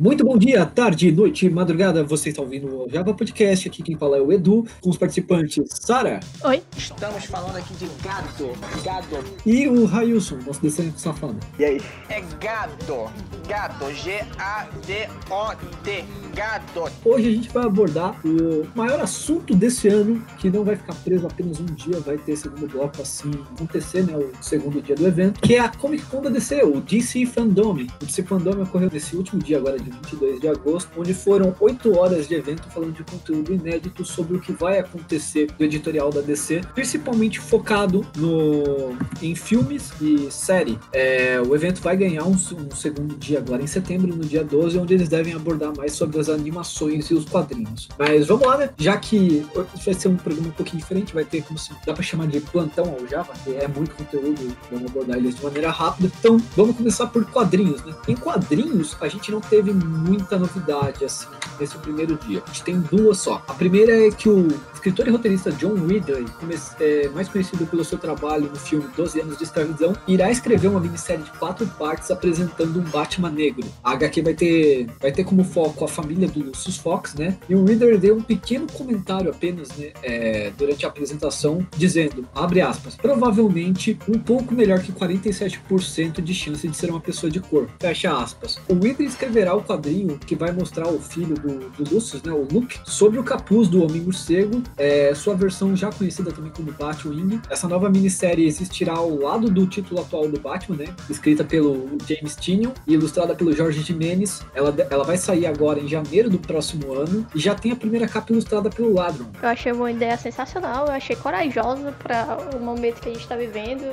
Muito bom dia, tarde, noite, madrugada. Você está ouvindo o Java Podcast. Aqui quem fala é o Edu, com os participantes Sara. Oi. Estamos falando aqui de gado. Gado. E o Railson, nosso descendente safado. E aí? É gado. Gado. G-A-D-O-T. Gado. Hoje a gente vai abordar o maior assunto desse ano, que não vai ficar preso apenas um dia, vai ter segundo bloco assim acontecer, né? O segundo dia do evento, que é a Comic Con da DC, o DC Fandom. O DC Fandom ocorreu nesse último dia, agora de 22 de agosto, onde foram 8 horas de evento falando de conteúdo inédito sobre o que vai acontecer do editorial da DC, principalmente focado no, em filmes e série. É, o evento vai ganhar um, um, segundo dia agora em setembro, no dia 12, onde eles devem abordar mais sobre as animações e os quadrinhos. Mas vamos lá, né? Já que vai ser um programa um pouquinho diferente, vai ter como se dá para chamar de plantão ao Java, que é muito conteúdo, vamos abordar eles de maneira rápida. Então, vamos começar por quadrinhos, né? Em quadrinhos, a gente não teve muita novidade assim nesse primeiro dia. A gente tem duas só. A primeira é que o escritor e roteirista John Ridley, é, mais conhecido pelo seu trabalho no filme 12 anos de escravidão, irá escrever uma minissérie de quatro partes apresentando um Batman negro. A HQ vai ter, vai ter como foco a família do Lucius Fox, né? E o Reader deu um pequeno comentário apenas, né, é, durante a apresentação, dizendo, abre aspas, provavelmente um pouco melhor que 47% de chance de ser uma pessoa de cor. Fecha aspas. O Ridley escreverá o quadrinho que vai mostrar o filho do, do Lucius, né, o Luke, sobre o capuz do Homem Morcego é, sua versão já conhecida também como Batwing. Essa nova minissérie existirá ao lado do título atual do Batman, né? Escrita pelo James Tynion e ilustrada pelo Jorge Jimenez. Ela, ela vai sair agora em janeiro do próximo ano e já tem a primeira capa ilustrada pelo Ladron. Eu achei uma ideia sensacional, eu achei corajosa para o momento que a gente está vivendo.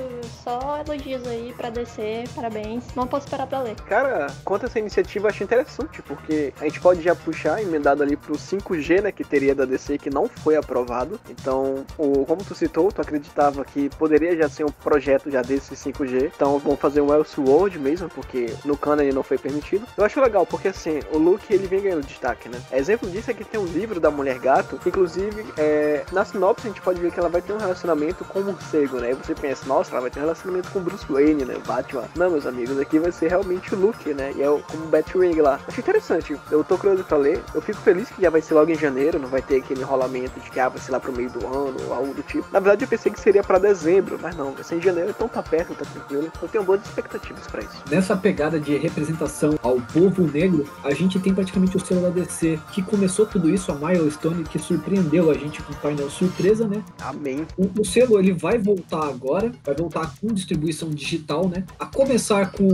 Só elogios aí para descer, parabéns. Não posso esperar para ler. Cara, quanto a essa iniciativa, eu achei interessante, porque a gente pode já puxar emendado ali pro 5G, né, que teria da DC, que não foi aprovado. Então, o, como tu citou, tu acreditava que poderia já ser um projeto já desse 5G. Então, vão fazer um Elseworld mesmo, porque no canon ele não foi permitido. Eu acho legal, porque assim, o Luke ele vem ganhando destaque, né? Exemplo disso é que tem um livro da Mulher Gato, inclusive, é, na sinopse a gente pode ver que ela vai ter um relacionamento com o morcego, né? E você pensa, nossa, ela vai ter um relacionamento com Bruce Wayne, né? Batman. Não, meus amigos, aqui vai ser realmente o Luke, né? E é o, como Batwing lá. Achei interessante. Eu tô curioso pra ler. Eu fico feliz que já vai ser logo em janeiro, não vai ter aquele enrolamento de que ah, vai ser lá pro meio do ano ou algo do tipo. Na verdade, eu pensei que seria para dezembro, mas não, vai ser em janeiro, então tá perto, tá tranquilo. Eu tenho boas expectativas para isso. Nessa pegada de representação ao povo negro, a gente tem praticamente o selo da DC, que começou tudo isso, a Milestone, que surpreendeu a gente com o painel surpresa, né? Amém. O, o selo, ele vai voltar agora, vai voltar com distribuição digital, né? A começar com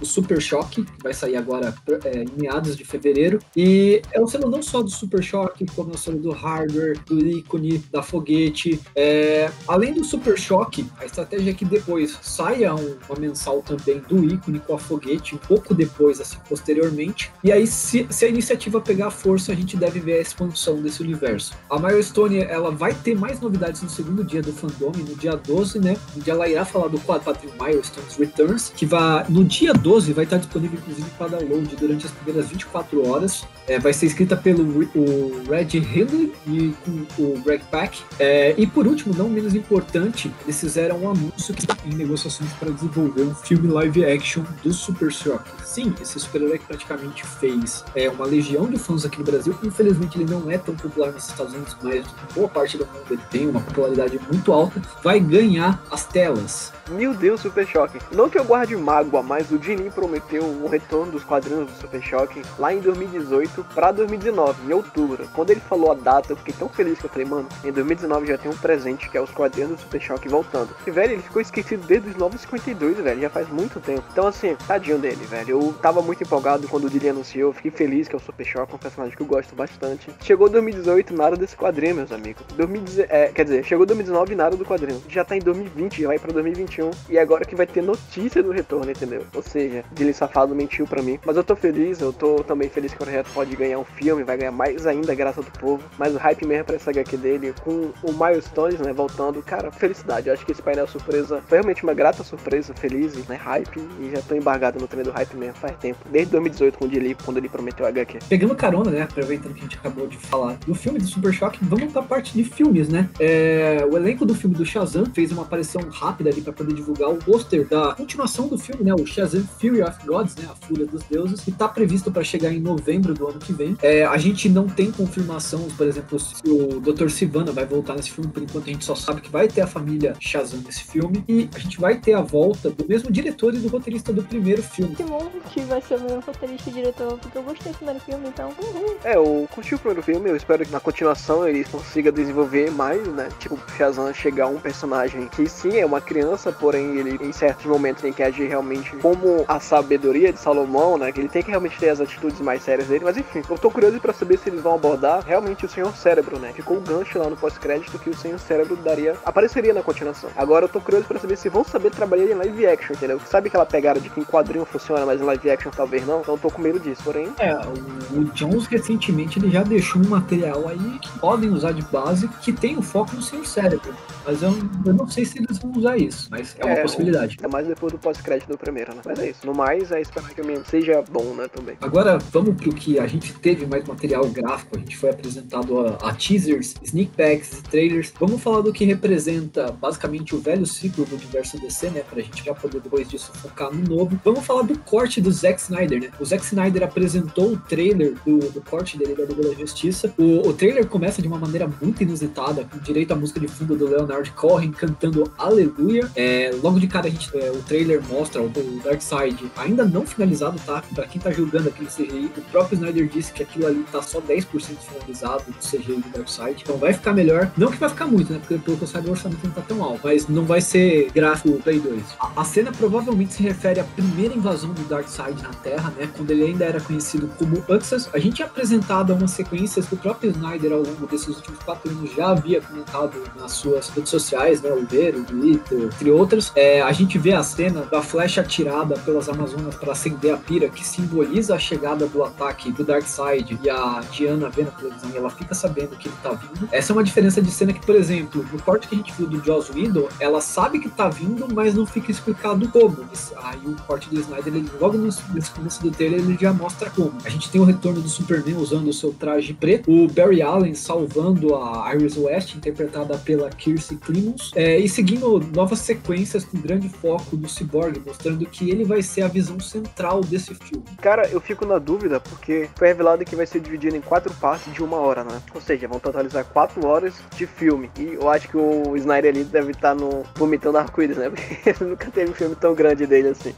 o Super Choque, que vai sair agora é, em meados de fevereiro. E é o selo não só do Super Choque, como é o selo do Hardware, do ícone, da foguete. É, além do Super Choque, a estratégia é que depois saia um, uma mensal também do ícone com a foguete, um pouco depois, assim, posteriormente. E aí, se, se a iniciativa pegar força, a gente deve ver a expansão desse universo. A Milestone, ela vai ter mais novidades no segundo dia do fandom, no dia 12, né? Dia ela irá falar do quadrinho Milestones Returns, que vai, no dia 12 vai estar disponível, inclusive, para download durante as primeiras 24 horas. É, vai ser escrita pelo o Red Hindley e o Greg Pak. É, e por último, não menos importante, eles fizeram um anúncio que em negociações para desenvolver um filme live action do Super Shock. Sim, esse super-herói que praticamente fez é, uma legião de fãs aqui no Brasil. Infelizmente, ele não é tão popular nos Estados Unidos, mas boa parte do mundo ele tem uma popularidade muito alta. Vai ganhar as telas meu Deus, Super Choque. Não que eu guarde mágoa, mas o Dinin prometeu o retorno dos quadrinhos do Super Choque lá em 2018 para 2019, em outubro. Quando ele falou a data, eu fiquei tão feliz que eu falei, mano, em 2019 já tem um presente que é os quadrinhos do Super Choque voltando. E, velho, ele ficou esquecido desde os 952, velho, já faz muito tempo. Então, assim, tadinho dele, velho. Eu tava muito empolgado quando o Dinin anunciou, fiquei feliz que é o Super Choque, um personagem que eu gosto bastante. Chegou 2018, nada desse quadrinho, meus amigos. 2010, é, quer dizer, chegou 2019, nada do quadrinho. Já tá em 2020, já vai pra 2021 e agora que vai ter notícia do retorno, entendeu? Ou seja, Billy Safado mentiu para mim. Mas eu tô feliz, eu tô também feliz que o projeto pode ganhar um filme, vai ganhar mais ainda graça do povo. Mas o hype mesmo pra essa HQ dele, com o Milestones, né, voltando, cara, felicidade. Eu acho que esse painel surpresa foi realmente uma grata surpresa, feliz, né, hype. E já tô embargado no trem do hype mesmo faz tempo. Desde 2018, quando ele, quando ele prometeu a HQ. Pegando carona, né, aproveitando que a gente acabou de falar do filme do Super Shock, vamos pra parte de filmes, né? É, o elenco do filme do Shazam fez uma aparição rápida ali pra poder divulgar o pôster da continuação do filme, né? O Shazam Fury of Gods, né? A Fúria dos Deuses. Que tá previsto para chegar em novembro do ano que vem. É, a gente não tem confirmação, por exemplo, se o Dr. Sivana vai voltar nesse filme, por enquanto a gente só sabe que vai ter a família Shazam nesse filme, e a gente vai ter a volta do mesmo diretor e do roteirista do primeiro filme. Que bom que vai ser o meu roteirista e diretor, porque eu gostei do primeiro filme, então. Uhum. É, eu curti o primeiro filme, eu espero que na continuação eles consigam desenvolver mais, né? Tipo, Shazam chegar a um personagem que sim é uma criança, porém ele em certos momentos tem que agir realmente como a sabedoria de Salomão, né? Que ele tem que realmente ter as atitudes mais sérias dele, mas enfim, eu tô curioso pra saber se eles vão abordar realmente o Senhor Cérebro, né? Ficou o gancho lá no pós-crédito que o Senhor Cérebro daria, apareceria na continuação. Agora eu tô curioso pra saber se vão saber trabalhar em live action, entendeu? Sabe aquela pegada de que em quadrinho funciona, mas em live action talvez não? Então eu tô com medo disso, porém. É, o, Jones recentemente ele já deixou um material aí que podem usar de base que tem o foco no seu cérebro. Mas eu, eu não sei se eles vão usar isso, mas é uma É, possibilidade. É mais depois do pós-crédito do primeiro, né? Mas é isso. No mais, é esperar que o menino seja bom, né? Também. Agora vamos pro que a gente teve mais material gráfico, a gente foi apresentado a, a teasers, sneak peeks, trailers. Vamos falar do que representa basicamente o velho ciclo do universo DC, né? Pra gente já poder depois disso focar no novo. Vamos falar do corte do Zack Snyder, né? O Zack Snyder apresentou o trailer do, do corte dele da Liga da Justiça. O, o trailer começa de uma maneira muito inusitada, com direito à música de fundo do Leonard Cohen cantando Aleluia. É, logo de cara a gente, é, o trailer mostra o, o Darkseid ainda não finalizado, tá? Pra quem tá julgando aquele CGI, o próprio Snyder disse que aquilo ali tá só 10% finalizado do CGI do Darkseid. Então vai ficar melhor. Não que vai ficar muito, né? Porque pelo que eu saiba o orçamento não tá tão alto. Mas não vai ser gráfico Play 2. A, a cena provavelmente se refere à primeira invasão do Darkseid na Terra, né? Quando ele ainda era conhecido como Uxas. A gente é apresentado umas sequências que o próprio Snyder ao longo desses últimos quatro anos já havia comentado nas suas redes sociais, né? O Ver, o Twitter, entre outras. É, a gente vê a cena da flecha atirada pelas Amazonas para acender a pira, que simboliza a chegada do ataque do Darkseid e a Diana vê na televisão e ela fica sabendo que ele tá vindo. Essa é uma diferença de cena que, por exemplo, no corte que a gente viu do Joss Whedon, ela sabe que tá vindo, mas não fica explicado como. Aí o corte do Snyder, ele, logo no- nesse começo do trailer, ele já mostra como. A gente tem o retorno do Superman usando o seu traje preto, o Barry Allen salvando a Iris West, interpretada pela Kirsten Clemons, é, e seguindo novas sequências com grande foco no Cyborg, mostrando que ele vai ser a visão central desse filme. Cara, eu fico na dúvida porque foi revelado que vai ser dividido em quatro partes de uma hora, né? Ou seja, vão totalizar quatro horas de filme. E eu acho que o Snyder ali deve estar no vomitando arco-íris, né? Porque nunca teve um filme tão grande dele assim.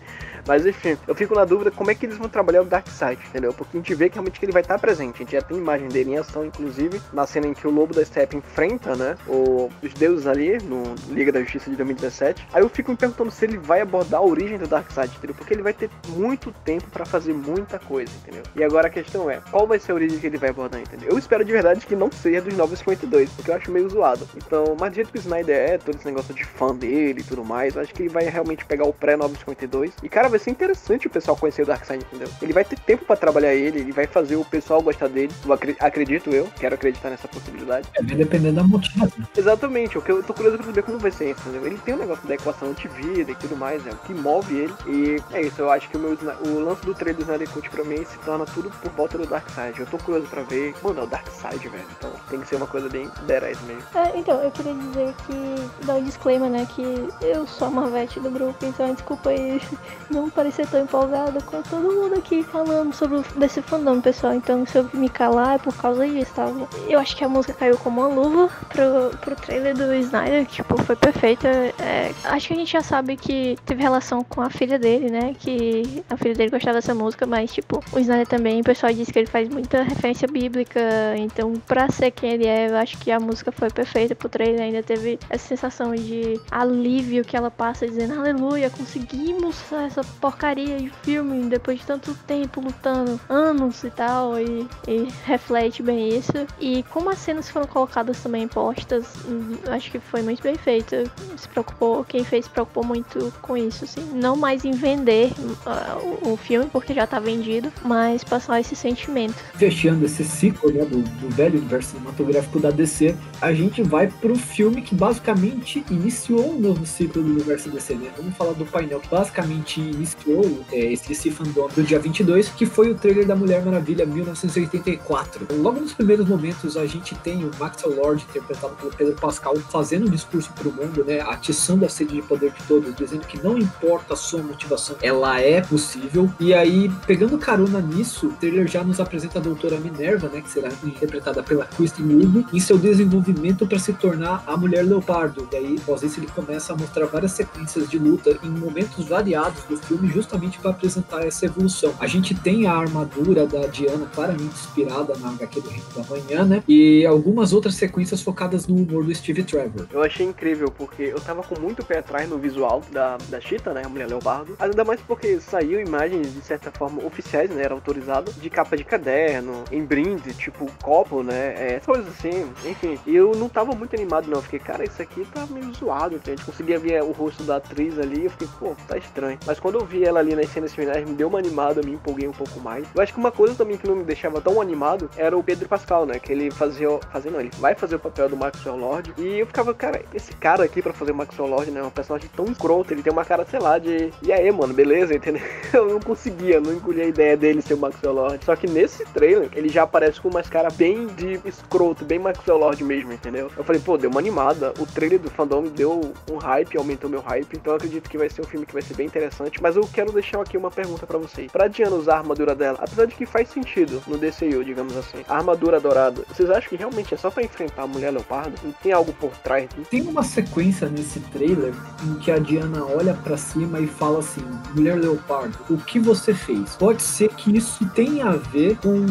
Mas enfim, eu fico na dúvida como é que eles vão trabalhar o Darkseid, entendeu? Porque a gente vê que realmente que ele vai estar presente. A gente já tem imagem dele em ação, inclusive, na cena em que o Lobo da Steppe enfrenta, né? o- os deuses ali no Liga da Justiça de 2017. Aí eu fico me perguntando se ele vai abordar a origem do Darkseid, entendeu? Porque ele vai ter muito tempo pra fazer muita coisa, entendeu? E agora a questão é, qual vai ser a origem que ele vai abordar, entendeu? Eu espero de verdade que não seja dos 952, porque eu acho meio zoado. Então, mas do jeito que o Snyder é, todo esse negócio de fã dele e tudo mais, eu acho que ele vai realmente pegar o pré-952. E, cara, vai ser interessante o pessoal conhecer o Darkseid, entendeu? Ele vai ter tempo pra trabalhar ele, ele vai fazer o pessoal gostar dele. Eu acredito eu, quero acreditar nessa possibilidade. É, vai depender da motivação. Exatamente, o que eu tô curioso pra saber como vai ser isso, entendeu? Ele tem um negócio da equação de vida e tudo mais, é o que move ele. E é isso, eu acho que o, meu, o lance do trailer do Snyder Cut pra mim se torna tudo por volta do Darkseid. Eu tô curioso pra ver. Mano, é o Darkseid, velho. Então tem que ser uma coisa bem deraz mesmo. É, então, eu queria dizer que, dar um disclaimer, né, que eu sou a Marvete do grupo, então desculpa aí não parecer tão empolgada com todo mundo aqui falando sobre desse fandom, pessoal. Então, se eu me calar é por causa disso, tá? Eu acho que a música caiu como uma luva pro, pro trailer do Snyder, que, tipo, foi perfeita. É, acho que a gente já sabe que teve relação com a filha dele, né, que a filha dele gostava dessa música, mas, tipo, o Snyder também, o pessoal disse que ele faz muita referência bíblica, então, pra ser quem ele é, eu acho que a música foi perfeita pro trailer, ainda teve essa sensação de alívio que ela passa dizendo, aleluia, conseguimos essa porcaria de filme depois de tanto tempo lutando, anos e tal, e, e reflete bem isso. E como as cenas foram colocadas também postas, hum, acho que foi muito bem feito. Se preocupou, quem fez se preocupou muito com isso, assim. Não mais em vender ah, o, o filme, porque já tá vendido, mas passar esse sentimento. fechando esse ciclo né, do, do velho universo cinematográfico da DC, a gente vai pro filme que basicamente iniciou o novo ciclo do universo DC, né? Vamos falar do painel que basicamente iniciou é, esse DC Fandom do dia 22, que foi o trailer da Mulher Maravilha 1984. Logo nos primeiros momentos, a gente tem o Maxwell Lord, interpretado pelo Pedro Pascal, fazendo um discurso para o mundo, né, atiçando a sede de poder de todos, dizendo que não importa a sua motivação, ela é possível. E aí, pegando carona nisso, o trailer já nos apresenta a doutora Minerva, né, que será interpretada pela Kristen Wiig, em seu desenvolvimento para se tornar a Mulher Leopardo. E aí, após isso, ele começa a mostrar várias sequências de luta em momentos variados do filme, justamente para apresentar essa evolução. A gente tem a armadura da Diana claramente inspirada na HQ do Reino da Manhã, né? E algumas outras sequências focadas no humor do Steve Trevor. Eu achei incrível, porque eu tava com muito pé atrás no visual da, da Cheetah, né? A mulher leopardo. Ainda mais porque saiu imagens, de certa forma, oficiais, né? Era autorizado, de capa de caderno, em brinde, tipo copo, né? É, coisas assim, enfim. E eu não tava muito animado, não. Eu fiquei, cara, isso aqui tá meio zoado. A gente conseguia ver o rosto da atriz ali. Eu fiquei, pô, tá estranho. Mas quando eu vi ela ali nas cenas finais, me deu uma animada, me empolguei um pouco mais. Eu acho que uma coisa também que não me deixava tão animado era o Pedro Pascal, né? Que ele fazia. Fazia não, ele vai fazer o papel do Maxwell Lord. E eu ficava, cara, esse cara aqui pra fazer o Maxwell Lord, né? É um personagem tão escroto. Ele tem uma cara, sei lá, de. E aí, mano, beleza, entendeu? Eu não conseguia, não engolia a ideia dele ser o Maxwell Lord. Só que nesse trailer, ele já aparece com uma cara bem de escroto, bem Maxwell Lord mesmo, entendeu? Eu falei, pô, deu uma animada. O trailer do fandom deu um hype, aumentou meu hype. Então eu acredito que vai ser um filme que vai ser bem interessante. Mas eu quero deixar aqui uma pergunta para vocês. Pra Diana usar a armadura dela, apesar de que faz sentido no DCU, digamos assim, a armadura dourada, vocês acham que realmente é só para enfrentar a mulher leopardo? Não tem algo por trás disso? Tem uma sequência nesse trailer em que a Diana olha para cima e fala assim: Mulher Leopardo, o que você fez? Pode ser que isso tenha a ver com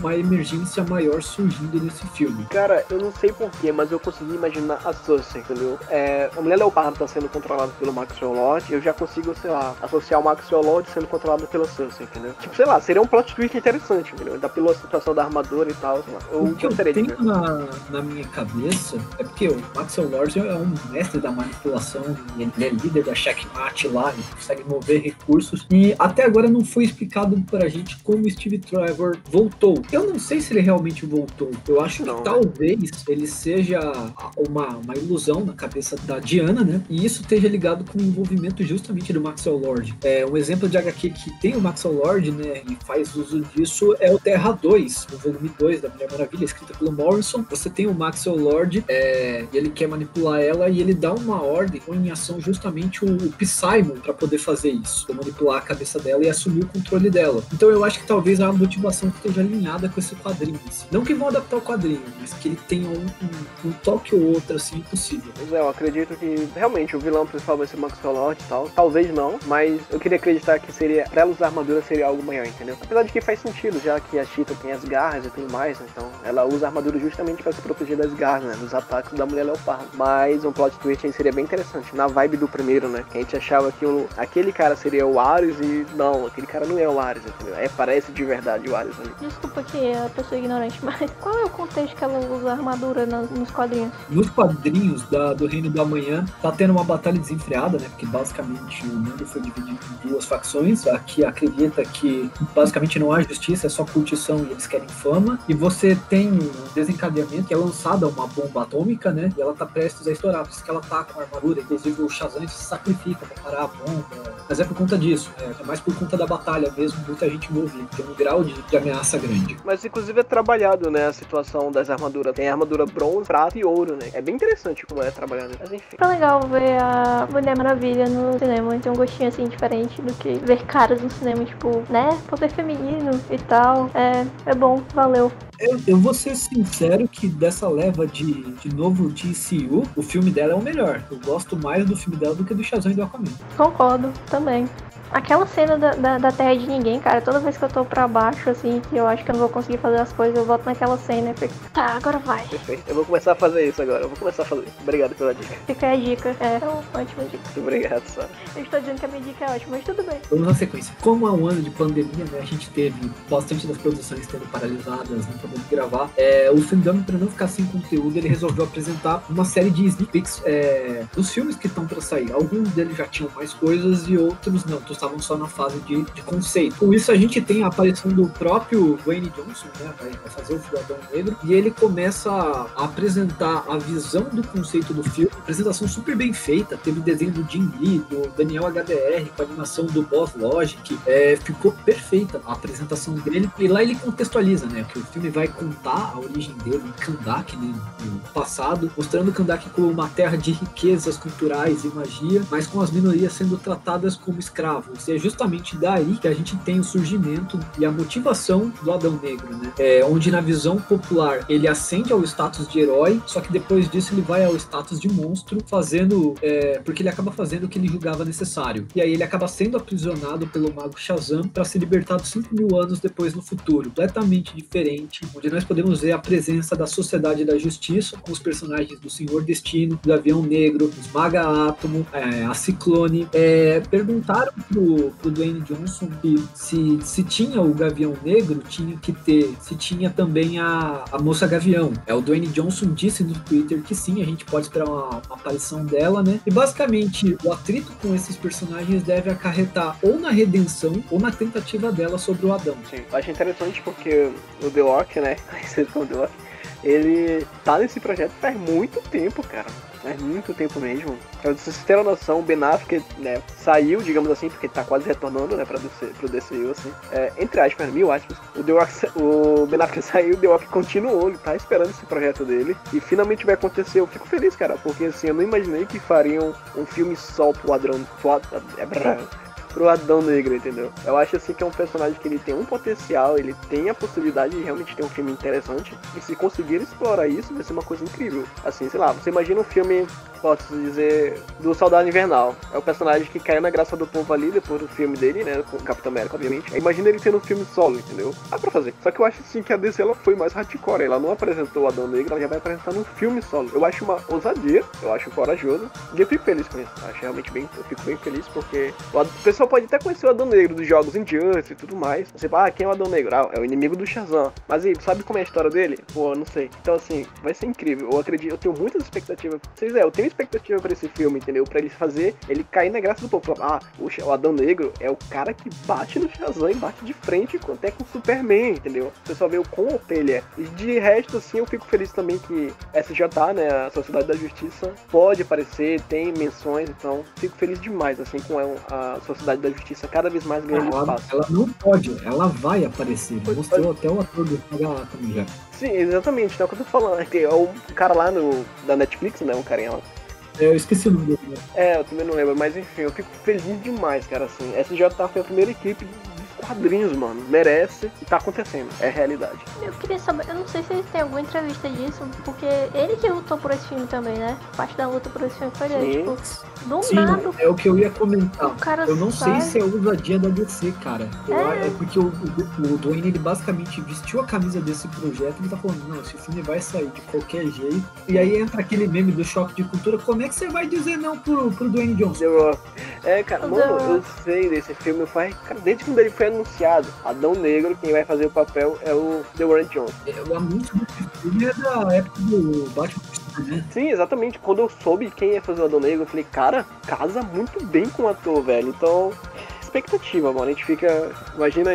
uma emergência maior surgindo nesse filme. Cara, eu não sei porquê, mas eu consegui imaginar a Cersei, entendeu? É, a mulher leopardo tá sendo controlada pelo Maxwell Lord, eu já consigo, sei lá, associar o Maxwell Lord sendo controlado pela Cersei, entendeu? Tipo, sei lá, seria um plot twist interessante, entendeu? Da pela situação da armadura e tal. Eu o que eu tenho na, na minha cabeça é porque o Maxwell Lord é um mestre da manipulação, ele é líder da checkmate lá, ele consegue mover recursos, e até agora não foi explicado pra gente como Steve Trevor voltou. Eu não sei se ele realmente voltou, eu acho Não, que né? talvez ele seja uma, uma ilusão na cabeça da Diana, né? E isso esteja ligado com o envolvimento justamente do Maxwell Lord. É, um exemplo de HQ que tem o Maxwell Lord, né, e faz uso disso é o Terra 2, o volume 2 da Mulher Maravilha, escrita pelo Morrison. Você tem o Maxwell Lord, é, e ele quer manipular ela e ele dá uma ordem, põe em ação justamente o, o Psymon para poder fazer isso, pra manipular a cabeça dela e assumir o controle dela. Então eu acho que talvez a motivação esteja alinhada com esse quadrinho. assim. Não que vão adaptar o quadrinho, mas que ele tenha um, um, um toque ou outro assim possível. Pois é, eu acredito que realmente o vilão principal vai ser o Maxwell Lord e tal. Talvez não, mas eu queria acreditar que seria. Pra ela usar armadura seria algo maior, entendeu? Apesar de que faz sentido, já que a Cheetah tem as garras e tudo mais, né? então ela usa a armadura justamente pra se proteger das garras, né? Dos ataques da mulher leopardo. Mas um plot twist aí seria bem interessante. Na vibe do primeiro, né? Que a gente achava que o, aquele cara seria o Ares e. Não, aquele cara não é o Ares, entendeu? É, parece de verdade o Ares ali. Desculpa que é a pessoa ignorante, mas qual é o contexto que ela usa a armadura nos quadrinhos? Nos quadrinhos da- do Reino do Amanhã, tá tendo uma batalha desenfreada, né? Porque basicamente o mundo foi dividido em duas facções. A que acredita que basicamente não há justiça, é só curtição e eles querem fama. E você tem um desencadeamento que é lançada uma bomba atômica, né? E ela tá prestes a estourar. Por isso que ela tá com a armadura. Inclusive o Shazam se sacrifica pra parar a bomba. Mas é por conta disso, né? É mais por conta da batalha mesmo, muita gente envolvida. Tem um grau de, de ameaça grande. Mas inclusive é trabalhado, né, a situação das armaduras. Tem armadura bronze, prata e ouro, né? É bem interessante como é trabalhado. Mas enfim. Foi legal ver a Mulher Maravilha no cinema. Tem um gostinho assim diferente do que ver caras no cinema, tipo, né? Poder feminino e tal. É, é bom, valeu. Eu, eu vou ser sincero que dessa leva de, de novo DCU, o filme dela é o melhor. Eu gosto mais do filme dela do que do Shazam e do Aquaman. Concordo também. Aquela cena da, da, da Terra de Ninguém, cara, toda vez que eu tô pra baixo, assim, que eu acho que eu não vou conseguir fazer as coisas, eu volto naquela cena e fico, tá, agora vai. Perfeito. Eu vou começar a fazer isso agora. Eu vou começar a fazer. Obrigado pela dica. Fica aí a dica. É, é uma ótima dica. Muito obrigado, Sara. Eu estou dizendo que a minha dica é ótima, mas tudo bem. Vamos na sequência. Como há um ano de pandemia, né, a gente teve bastante das produções sendo paralisadas, não podendo gravar, é, o Fandom, para não ficar sem conteúdo, ele resolveu apresentar uma série de sneak peeks é, dos filmes que estão para sair. Alguns deles já tinham mais coisas e outros não. Então estavam só na fase de, de conceito. Com isso, a gente tem a aparição do próprio Dwayne Johnson, né? Vai, vai fazer o Cidadão Negro, e ele começa a apresentar a visão do conceito do filme. Apresentação super bem feita, teve desenho do Jim Lee, do Daniel HDR, com a animação do Boss Logic. É, ficou perfeita a apresentação dele. E lá ele contextualiza, né? Que o filme vai contar a origem dele em Kandak, né? No passado, mostrando Kandak como uma terra de riquezas culturais e magia, mas com as minorias sendo tratadas como escravos. E é justamente daí que a gente tem o surgimento e a motivação do Adão Negro, né? É, onde na visão popular ele ascende ao status de herói, só que depois disso ele vai ao status de monstro, fazendo. É, porque ele acaba fazendo o que ele julgava necessário. E aí ele acaba sendo aprisionado pelo mago Shazam para ser libertado 5 mil anos depois no futuro. Completamente diferente, onde nós podemos ver a presença da Sociedade da Justiça, com os personagens do Senhor Destino, do Avião Negro, os Maga Átomo, é, a Ciclone. É, perguntaram pro, pro Dwayne Johnson que se, se tinha o Gavião Negro, tinha que ter, se tinha também a, a Moça Gavião. É, o Dwayne Johnson disse no Twitter que sim, a gente pode esperar uma, uma aparição dela, né? E basicamente o atrito com esses personagens deve acarretar ou na redenção ou na tentativa dela sobre o Adão. Sim, eu acho interessante porque o The Rock, né? Conhecido como The Rock, ele tá nesse projeto faz muito tempo, cara. Faz muito tempo mesmo. Pra vocês terem noção, o Ben Affleck, né, saiu, digamos assim, porque ele tá quase retornando, né, pra DC, pro DCU, assim. É, entre aspas, mil aspas. O, The Rock, o Ben Affleck saiu, o The Rock continuou, ele tá esperando esse projeto dele. E finalmente vai acontecer. Eu fico feliz, cara, porque assim, eu não imaginei que fariam um filme só pro Adrão. Pro, é, pro Adão Negro, entendeu? Eu acho assim que é um personagem que ele tem um potencial, ele tem a possibilidade de realmente ter um filme interessante. E se conseguir explorar isso, vai ser uma coisa incrível. Assim, sei lá, você imagina um filme posso dizer, do Soldado Invernal. É o personagem que caiu na graça do povo ali depois do filme dele, né? Com o Capitão América, obviamente. Imagina ele tendo um filme solo, entendeu? Dá pra fazer. Só que eu acho assim que a DC ela foi mais hardcore. Ela não apresentou o Adão Negro, ela já vai apresentar num filme solo. Eu acho uma ousadia, eu acho corajoso. E eu fico feliz com isso. Eu acho realmente bem. Eu fico bem feliz porque o, pessoal pode até conhecer o Adão Negro dos jogos Injustice e tudo mais. Você fala, ah, quem é o Adão Negro? Ah, é o inimigo do Shazam. Mas aí, sabe como é a história dele? Pô, não sei. Então assim, vai ser incrível. Eu acredito, eu tenho muitas expectativas. Vocês é, eu tenho expectativa pra esse filme, entendeu? Pra ele fazer, ele cair na graça do povo. Ah, o Adão Negro é o cara que bate no Shazam e bate de frente até com o Superman, entendeu? Você só vê o quão OP ele é. E de resto, assim, eu fico feliz também que SJ, né, a Sociedade da Justiça, pode aparecer, tem menções, então fico feliz demais, assim, com a Sociedade da Justiça cada vez mais ganhando ela, espaço. Ela não pode, ela vai aparecer. Mostrou até o ator do também já. Sim, exatamente, então é o que eu tô falando. É o cara lá no, da Netflix, né? Um carinha lá é, eu esqueci o nome dele. É, eu também não lembro, mas enfim, eu fico feliz demais, cara, assim. SJ foi a primeira equipe quadrinhos, mano. Merece e tá acontecendo. É realidade. Eu queria saber, eu não sei se tem alguma entrevista disso, porque ele que lutou por esse filme também, né? Parte da luta por esse filme foi dele. Tipo, do Sim, nada. É o que eu ia comentar. O cara eu não sai. sei se é ousadia da DC, cara. É. é. porque o, o, o Dwayne, ele basicamente vestiu a camisa desse projeto e ele tá falando, não, esse filme vai sair de qualquer jeito. E aí entra aquele meme do choque de cultura. Como é que você vai dizer não pro, pro Dwayne Johnson? É, cara, mano, eu sei desse filme. Faz, cara, desde quando ele foi anunciado, Adão Negro, quem vai fazer o papel é o The Warren Johnson. É, O anúncio desse filme é da época do Batman né? Sim, exatamente. Quando eu soube quem ia fazer o Adão Negro, eu falei, cara, casa muito bem com o ator, velho. Então, expectativa, mano. A gente fica. Imagina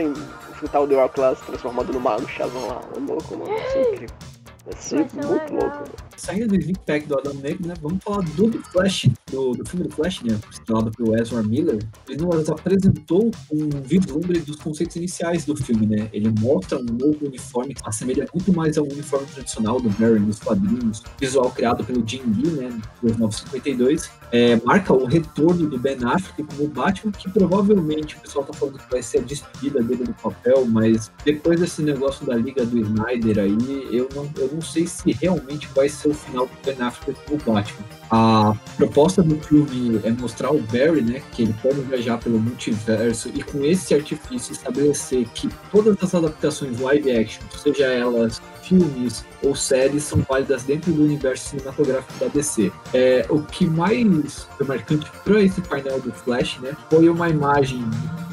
escutar o The Rock lá se transformado no mago Shazam lá. Ô louco, mano. Vai ser incrível. Ser muito legal. louco. Saindo do Sneak Pack do Adão Negro, né? Vamos falar do, do Flash, do, do filme do Flash, né? Estrelado pelo Ezra Miller. Ele nos apresentou um vislumbre dos conceitos iniciais do filme, né? Ele mostra um novo uniforme que assemelha muito mais ao uniforme tradicional do Barry nos quadrinhos, visual criado pelo Jim Lee, né? Em 1952. É, marca o retorno do Ben Affleck como Batman, que provavelmente o pessoal tá falando que vai ser a despedida dele do papel, mas depois desse negócio da Liga do Snyder aí, eu não, eu não sei se realmente vai ser o final do Ben Affleck como Batman. A proposta do filme é mostrar o Barry, né, que ele pode viajar pelo multiverso e com esse artifício estabelecer que todas as adaptações live action, seja elas filmes ou séries, são válidas dentro do universo cinematográfico da DC. É, o que mais foi marcante para esse painel do Flash, né, foi uma imagem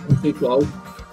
conceitual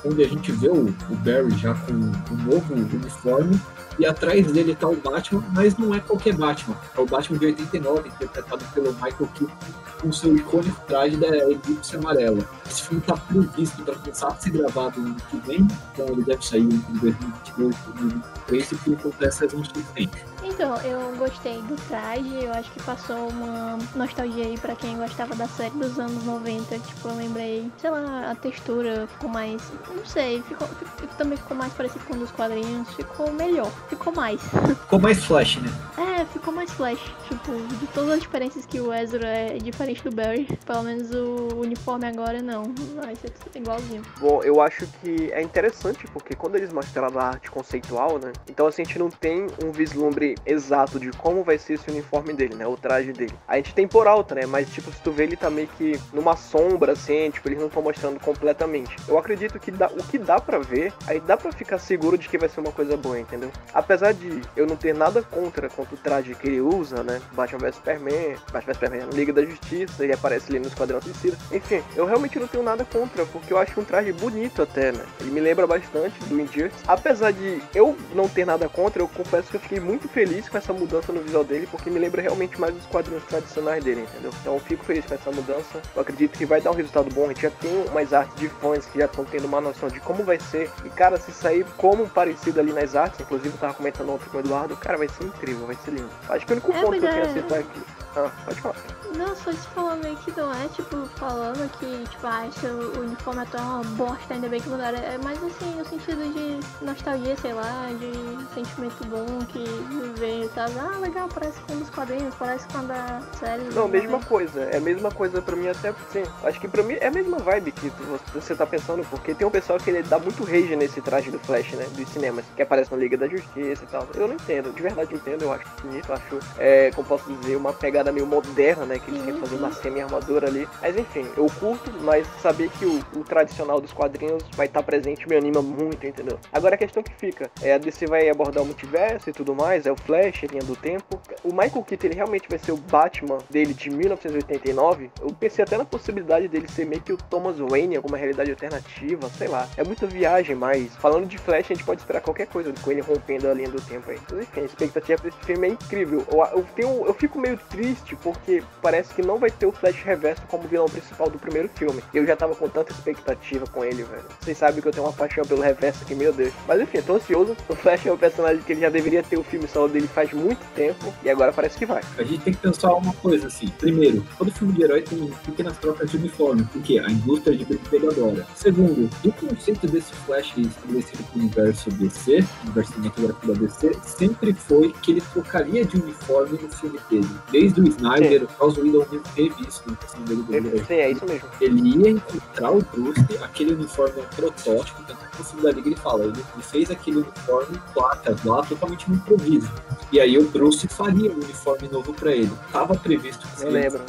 onde a gente vê o, o Barry já com um novo uniforme e atrás dele tá o Batman, mas não é qualquer Batman. É o Batman de 89, interpretado pelo Michael Keaton, com seu icônico traje da elipse amarela. Esse filme está previsto para começar a ser gravado no ano que vem, então ele deve sair entre 2022 e 2023, se tudo acontece a gente tem. Então, eu gostei do traje, eu acho que passou uma nostalgia aí pra quem gostava da série dos anos 90. Tipo, eu lembrei, sei lá, a textura ficou mais. Não sei, ficou, ficou- também ficou mais parecido com um dos quadrinhos, ficou melhor, ficou mais. Ficou mais flash, né? É, ficou mais flash. Tipo, de todas as diferenças que o Ezra é diferente do Barry, pelo menos o uniforme agora não. Vai ser tudo igualzinho. Bom, eu acho que é interessante porque quando eles mostraram a arte conceitual, né? Então assim, a gente não tem um vislumbre exato de como vai ser esse uniforme dele, né? O traje dele. A gente tem por alto, né? Mas tipo, se tu vê ele tá meio que numa sombra, assim, tipo, eles não estão mostrando completamente. Eu acredito que dá, o que dá pra ver, aí dá pra ficar seguro de que vai ser uma coisa boa, entendeu? Apesar de eu não ter nada contra contra o traje que ele usa, né? Batman vs Superman, Batman vs Superman Liga da Justiça, ele aparece ali no Esquadrão Suicida. Enfim, eu realmente não tenho nada contra, porque eu acho um traje bonito até, né? Ele me lembra bastante do Injustice. Apesar de eu não ter nada contra, eu confesso que eu fiquei muito feliz com essa mudança no visual dele, porque me lembra realmente mais os quadrinhos tradicionais dele, entendeu? Então eu fico feliz com essa mudança. Eu acredito que vai dar um resultado bom. A gente já tem umas artes de fãs que já estão tendo uma noção de como vai ser. E cara, se sair como parecido ali nas artes, inclusive eu tava comentando ontem com o Eduardo, cara, vai ser incrível, vai ser lindo. Acho que o único É, ponto que eu pois queria é. citar aqui. Ah, pode falar. Não, só se falando aí que não é, tipo, falando que, tipo, ah, esse uniforme atual é uma bosta, ainda bem que mudaram. É mais assim, no sentido de nostalgia, sei lá, de sentimento bom que vê, sabe? Ah, legal, parece com um dos quadrinhos, parece com a da série. Não, né? mesma coisa. É a mesma coisa pra mim até sim. Acho que pra mim é a mesma vibe que você tá pensando, porque tem um pessoal que ele dá muito rage nesse traje do Flash, né? Dos cinemas, que aparece na Liga da Justiça e tal. Eu não entendo, de verdade entendo, eu acho bonito, eu acho, é, como posso dizer, uma pegada meio moderna, né? Que eles querem fazer uma semi-armadura ali. Mas enfim, eu curto, mas saber que o, o tradicional dos quadrinhos vai estar presente me anima muito, entendeu? Agora a questão que fica é a DC vai abordar o multiverso e tudo mais, é o Flash, a linha do tempo. O Michael Keaton ele realmente vai ser o Batman dele de 1989. Eu pensei até na possibilidade dele ser meio que o Thomas Wayne, alguma realidade alternativa, sei lá. É muita viagem, mas falando de Flash, a gente pode esperar qualquer coisa com ele rompendo a linha do tempo aí. Mas enfim, a expectativa pra esse filme é incrível. Eu, eu, tenho, eu fico meio triste porque parece que não vai ter o Flash Reverso como vilão principal do primeiro filme. Eu já tava com tanta expectativa com ele, velho. Vocês sabem que eu tenho uma paixão pelo Reverso aqui, meu Deus. Mas enfim, tô ansioso. O Flash é um personagem que ele já deveria ter o filme solo dele faz muito tempo e agora parece que vai. A gente tem que pensar uma coisa assim. Primeiro, todo filme de herói tem pequenas trocas de uniforme, porque a indústria de brinquedo adora. Segundo, o conceito desse Flash estabelecido pro universo DC, universo cinematográfico da DC, sempre foi que ele trocaria de uniforme no filme dele. Desde o Snyder, o Joss Whedon teve isso na questão dele do. Sim, é isso mesmo. ele ia encontrar o Bruce, aquele uniforme protótipo, tanto que no filme da Liga ele fala, ele, ele fez aquele uniforme placa lá totalmente no improviso. E aí o Bruce faria um uniforme novo pra ele. Tava previsto que Eu lembro.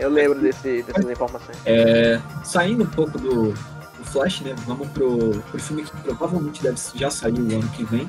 Eu lembro desse, dessas informações. É, saindo um pouco do Flash, né? Vamos pro, pro filme que provavelmente deve já sair o ano que vem,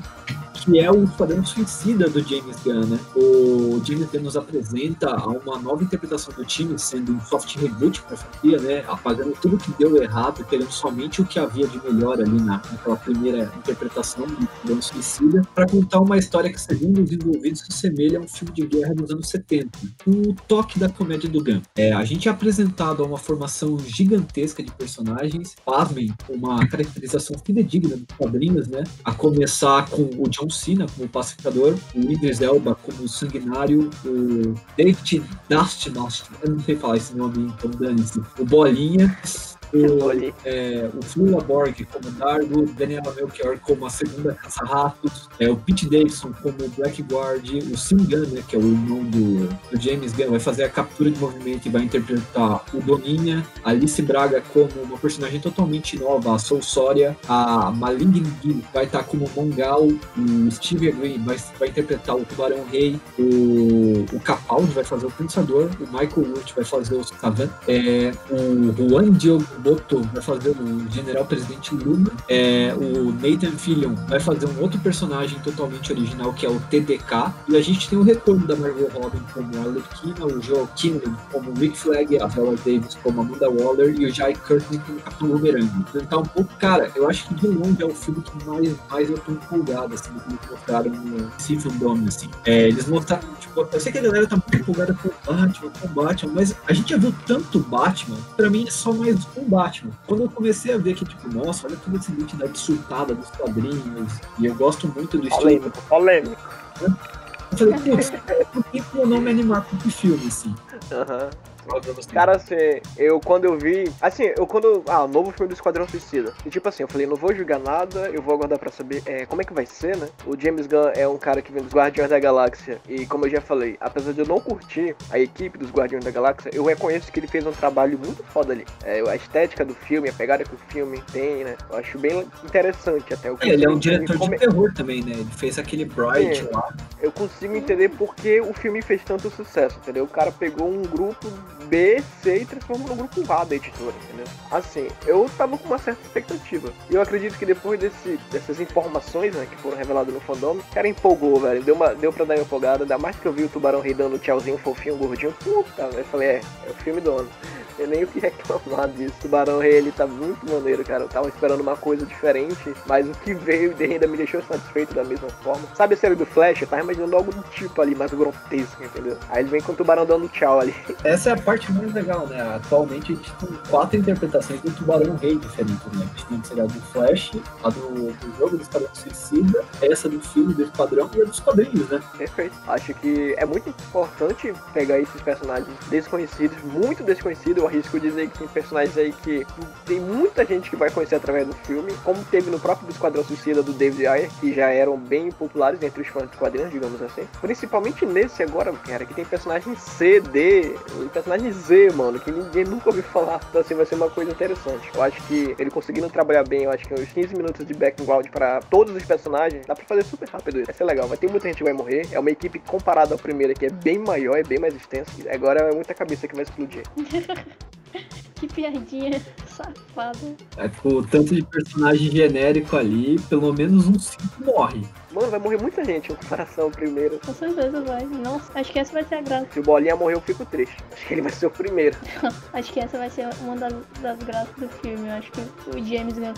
que é o Esquadrão Suicida do James Gunn, né? O James Gunn nos apresenta uma nova interpretação do time, sendo um soft reboot pra franquia, né? Apagando tudo que deu errado, querendo somente o que havia de melhor ali na, naquela primeira interpretação do Esquadrão Suicida, para contar uma história que, segundo os envolvidos, se assemelha a um filme de guerra dos anos 70, com o toque da comédia do Gunn. É, a gente é apresentado a uma formação gigantesca de personagens, pasmem, uma caracterização fidedigna dos quadrinhos, né? A começar com o John Cena como pacificador, o Idris Elba como sanguinário, o David Dastmalch, eu não sei falar esse nome, então dane-se, o Bolinha, o, é, o Flula Borg como Dargo, Daniela Melchior como a segunda caça-ratos, é, o Pete Davidson como Blackguard, o Sim Gunn, né, que é o irmão do, do James Gunn, vai fazer a captura de movimento e vai interpretar o Doninha, a Alice Braga como uma personagem totalmente nova, a Soul Soria, a Maling Gi vai estar como Mongal, o Steve Green vai, vai interpretar o Tubarão Rei, o, o Capaldi vai fazer o Pensador, o Michael Root vai fazer o Savan, é, o Juan Diogo botou vai fazer o General Presidente Luna. É, o Nathan Fillion vai fazer um outro personagem totalmente original, que é o TDK. E a gente tem o retorno da Margot Robin como a Arlequina, o Joe Kinlan como Rick Flag, a Viola Davis como Amanda Waller e o Jai Courtney como Capitão Boomerang. Então tá um pouco, cara, eu acho que de longe é o filme que mais, mais eu tô empolgado, assim, do que eles mostraram Civil Dome, assim. É, eles mostraram, tipo, eu sei que a galera tá muito empolgada com o Batman, com o Batman, mas a gente já viu tanto Batman, pra mim é só mais um Batman. Quando eu comecei a ver que, tipo, nossa, olha toda essa identidade surtada dos quadrinhos, e eu gosto muito do estilo. Polêmico, polêmico. Eu falei, putz, por que eu não me animar com esse filme, assim? Aham. Você. Cara, assim, eu quando eu vi. Assim, eu quando. Ah, o novo filme do Esquadrão Suicida. E tipo assim, eu falei, não vou julgar nada, eu vou aguardar pra saber é, como é que vai ser, né? O James Gunn é um cara que vem dos Guardiões da Galáxia. E como eu já falei, apesar de eu não curtir a equipe dos Guardiões da Galáxia, eu reconheço que ele fez um trabalho muito foda ali. É, a estética do filme, a pegada que o filme tem, né? Eu acho bem interessante até o que É, ele é um diretor de come- terror também, né? Ele fez aquele Bright Sim. lá. eu consigo entender por que o filme fez tanto sucesso, entendeu? O cara pegou um grupo B, C e transformou num grupo A da editora, entendeu? Assim, eu tava com uma certa expectativa. E eu acredito que depois desse, dessas informações, né, que foram reveladas no fandom, o cara empolgou, velho. Deu, uma, deu pra dar uma empolgada, ainda mais que eu vi o Tubarão Rei dando tchauzinho fofinho, gordinho. Puta. Eu falei, é, é o filme do ano. Eu nem o que reclamar disso. Tubarão Rei, ele tá muito maneiro, cara. Eu tava esperando uma coisa diferente, mas o que veio dele ainda me deixou satisfeito da mesma forma. Sabe a série do Flash? Eu tava imaginando algo do tipo ali, mais grotesco, entendeu? Aí ele vem com o tubarão dando tchau ali. Essa é a parte mais legal, né? Atualmente a gente tem quatro interpretações do Tubarão Rei diferentes, né? A gente tem a serial do Flash, a do, do jogo do Esquadrão Suicida, essa do filme do Esquadrão e a dos quadrinhos, né? Perfeito. Acho que é muito importante pegar esses personagens desconhecidos, muito desconhecidos. Eu arrisco dizer que tem personagens aí que tem muita gente que vai conhecer através do filme, como teve no próprio Esquadrão Suicida do David Ayer, que já eram bem populares entre os fãs dos quadrinhos, digamos assim. Principalmente nesse agora, cara, que tem personagem C, D, e personagem Z, mano, que ninguém nunca ouviu falar. Então, assim, vai ser uma coisa interessante. Eu acho que ele conseguindo trabalhar bem, eu acho que uns 15 minutos de background para todos os personagens, dá pra fazer super rápido isso. Vai ser legal. Vai ter muita gente que vai morrer. É uma equipe comparada à primeira que é bem maior, é bem mais extensa. Agora é muita cabeça que vai explodir. Que piadinha safada. É, com o tanto de personagem genérico ali, pelo menos uns cinco morre. Mano, vai morrer muita gente em comparação ao primeiro. Com certeza vai. Nossa, acho que essa vai ser a graça. Se o Bolinha morrer, eu fico triste. Acho que ele vai ser o primeiro. Acho que essa vai ser uma das, das graças do filme. Eu acho que o James Gunn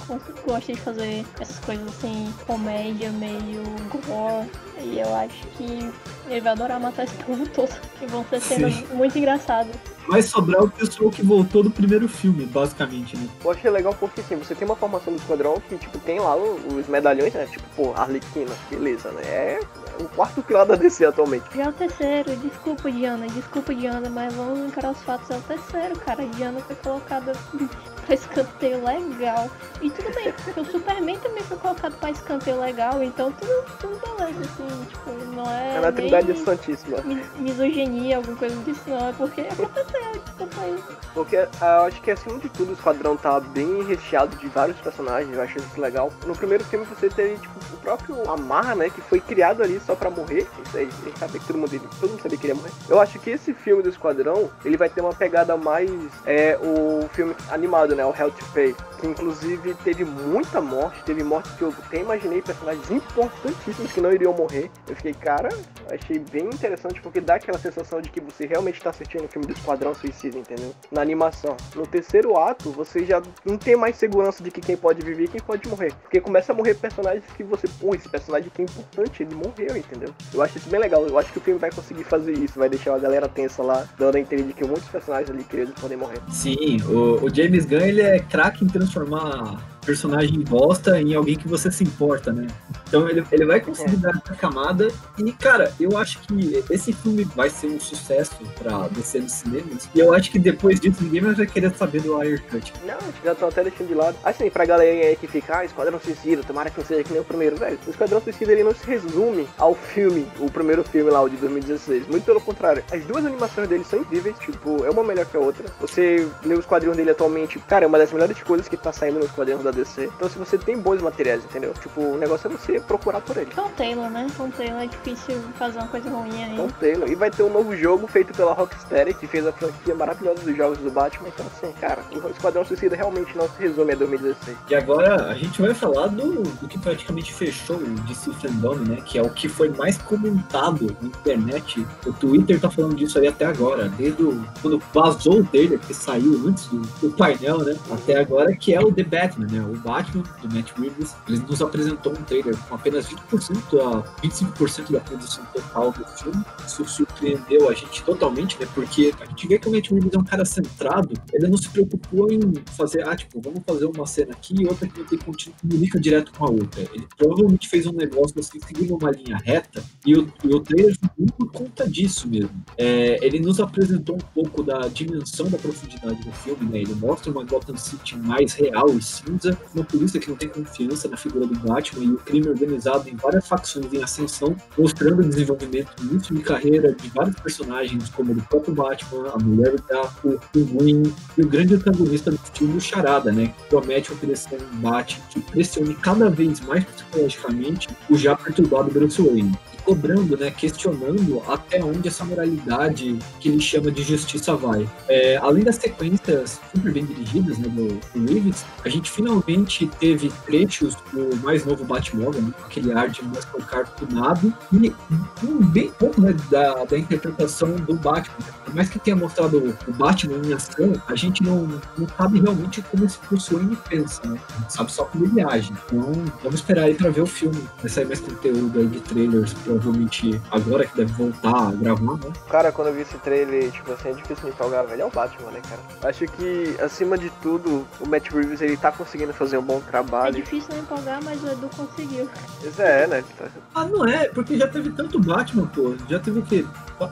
gosta de fazer essas coisas assim, comédia, meio gore. E eu acho que ele vai adorar matar esse povo todo. Que vão ser cenas muito engraçadas. Vai sobrar o pessoal que voltou do primeiro filme, basicamente, né? Eu achei legal porque, assim, você tem uma formação do esquadrão que, tipo, tem lá os medalhões, né? Tipo, pô, Arlequina, beleza, né? É o quarto pilar da DC atualmente. Já é o terceiro, desculpa Diana, desculpa Diana, mas vamos encarar os fatos, é o terceiro, cara. A Diana foi colocada pra escanteio legal. E tudo bem, porque o Superman também foi colocado pra escanteio legal, então tudo, tudo beleza, assim, tipo, não é. É na Trindade Santíssima. mi- misoginia, alguma coisa disso, não, é porque aconteceu, desculpa aí. Porque ah, eu acho que acima de tudo o esquadrão tá bem recheado de vários personagens, eu acho isso legal. No primeiro filme você teve tipo, o próprio Amar, né? Que foi criado ali só pra morrer. Isso aí, gente sabia que todo mundo, todo mundo sabia que ele ia morrer. Eu acho que esse filme do Esquadrão, ele vai ter uma pegada mais é, o filme animado, né? O Hell to Pay. Que inclusive teve muita morte, teve morte que eu até imaginei personagens importantíssimos que não iriam morrer. Eu fiquei, cara, achei bem interessante porque dá aquela sensação de que você realmente tá assistindo o filme do Esquadrão Suicida, entendeu? Na animação. No terceiro ato, você já não tem mais segurança de que quem pode viver e quem pode morrer. Porque começa a morrer personagens que você, pô, esse personagem aqui é importante, ele morreu, entendeu? Eu acho isso bem legal. Eu acho que o filme vai conseguir fazer isso, vai deixar a galera tensa lá, dando a entender de que muitos personagens ali queridos podem morrer. Sim, o, o James Gunn ele é craque em transformar personagem bosta em alguém que você se importa, né? Então ele, ele vai conseguir dar essa camada. E, cara, eu acho que esse filme vai ser um sucesso pra descer nos cinemas. E eu acho que depois disso ninguém mais vai querer saber do Ayer Cut. Não, já estão até deixando de lado. Assim, pra galerinha aí que fica, ah, Esquadrão Suicida, tomara que não seja que nem o primeiro, velho. O Esquadrão Suicida ele não se resume ao filme, o primeiro filme lá, o de 2016. Muito pelo contrário. As duas animações dele são incríveis, tipo, é uma melhor que a outra. Você lê os quadrinhos dele atualmente, cara, é uma das melhores coisas que tá saindo nos quadrinhos da DC. Então, se você tem bons materiais, entendeu? Tipo, o negócio é você procurar por ele. Tom Taylor, né? Tom Taylor é difícil fazer uma coisa ruim aí. Tom Taylor. E vai ter um novo jogo feito pela Rocksteady, que fez a franquia maravilhosa dos jogos do Batman. Então, assim, cara, o Esquadrão Suicida realmente não se resume a 2016. E agora a gente vai falar do, do que praticamente fechou o DC Fandom, né? Que é o que foi mais comentado na internet. O Twitter tá falando disso aí até agora, desde o, quando vazou o trailer, que saiu antes do, do painel, né? Até agora, que é o The Batman, né? O Batman do Matt Reeves. Ele nos apresentou um trailer com apenas 20% a 25% da produção total do filme. Isso surpreendeu a gente totalmente, né? Porque a gente vê que o Matt Reeves é um cara centrado, ele não se preocupou em fazer, ah, tipo, vamos fazer uma cena aqui e outra que contínuo, comunica direto com a outra. Ele provavelmente fez um negócio assim, seguindo uma linha reta, e o, e o trailer foi por conta disso mesmo. É, ele nos apresentou um pouco da dimensão da profundidade do filme, né? Ele mostra uma Gotham City mais real e cinza, uma polícia que não tem confiança na figura do Batman e o crime organizado em várias facções em ascensão, mostrando o desenvolvimento início de carreira de vários personagens, como o do próprio Batman, a Mulher Gato, o Pinguim e o grande antagonista do filme, o Charada, né? Que promete oferecer um Batman que pressione cada vez mais psicologicamente o já perturbado Bruce Wayne cobrando, né, questionando até onde essa moralidade que ele chama de justiça vai. É, além das sequências super bem dirigidas né, do, do Reeves, a gente finalmente teve trechos do mais novo Batmóvel, né, aquele ar de Muscle Car tunado, e um bem pouco né, da, da interpretação do Batman. Por mais que tenha mostrado o Batman em ação, a gente não, não sabe realmente como esse Bruce Wayne pensa, né? A gente sabe só como ele age. Então, vamos esperar aí pra ver o filme. Vai sair mais conteúdo aí de trailers provavelmente agora que deve voltar a gravar, né? Cara, quando eu vi esse trailer, tipo assim, é difícil me empolgar, velho. É o Batman, né, cara? Acho que, acima de tudo, o Matt Reeves, ele tá conseguindo fazer um bom É trabalho. difícil não empolgar, mas o Edu conseguiu. Pois é, né? Ah, não é, porque já teve tanto Batman, pô. Já teve o quê?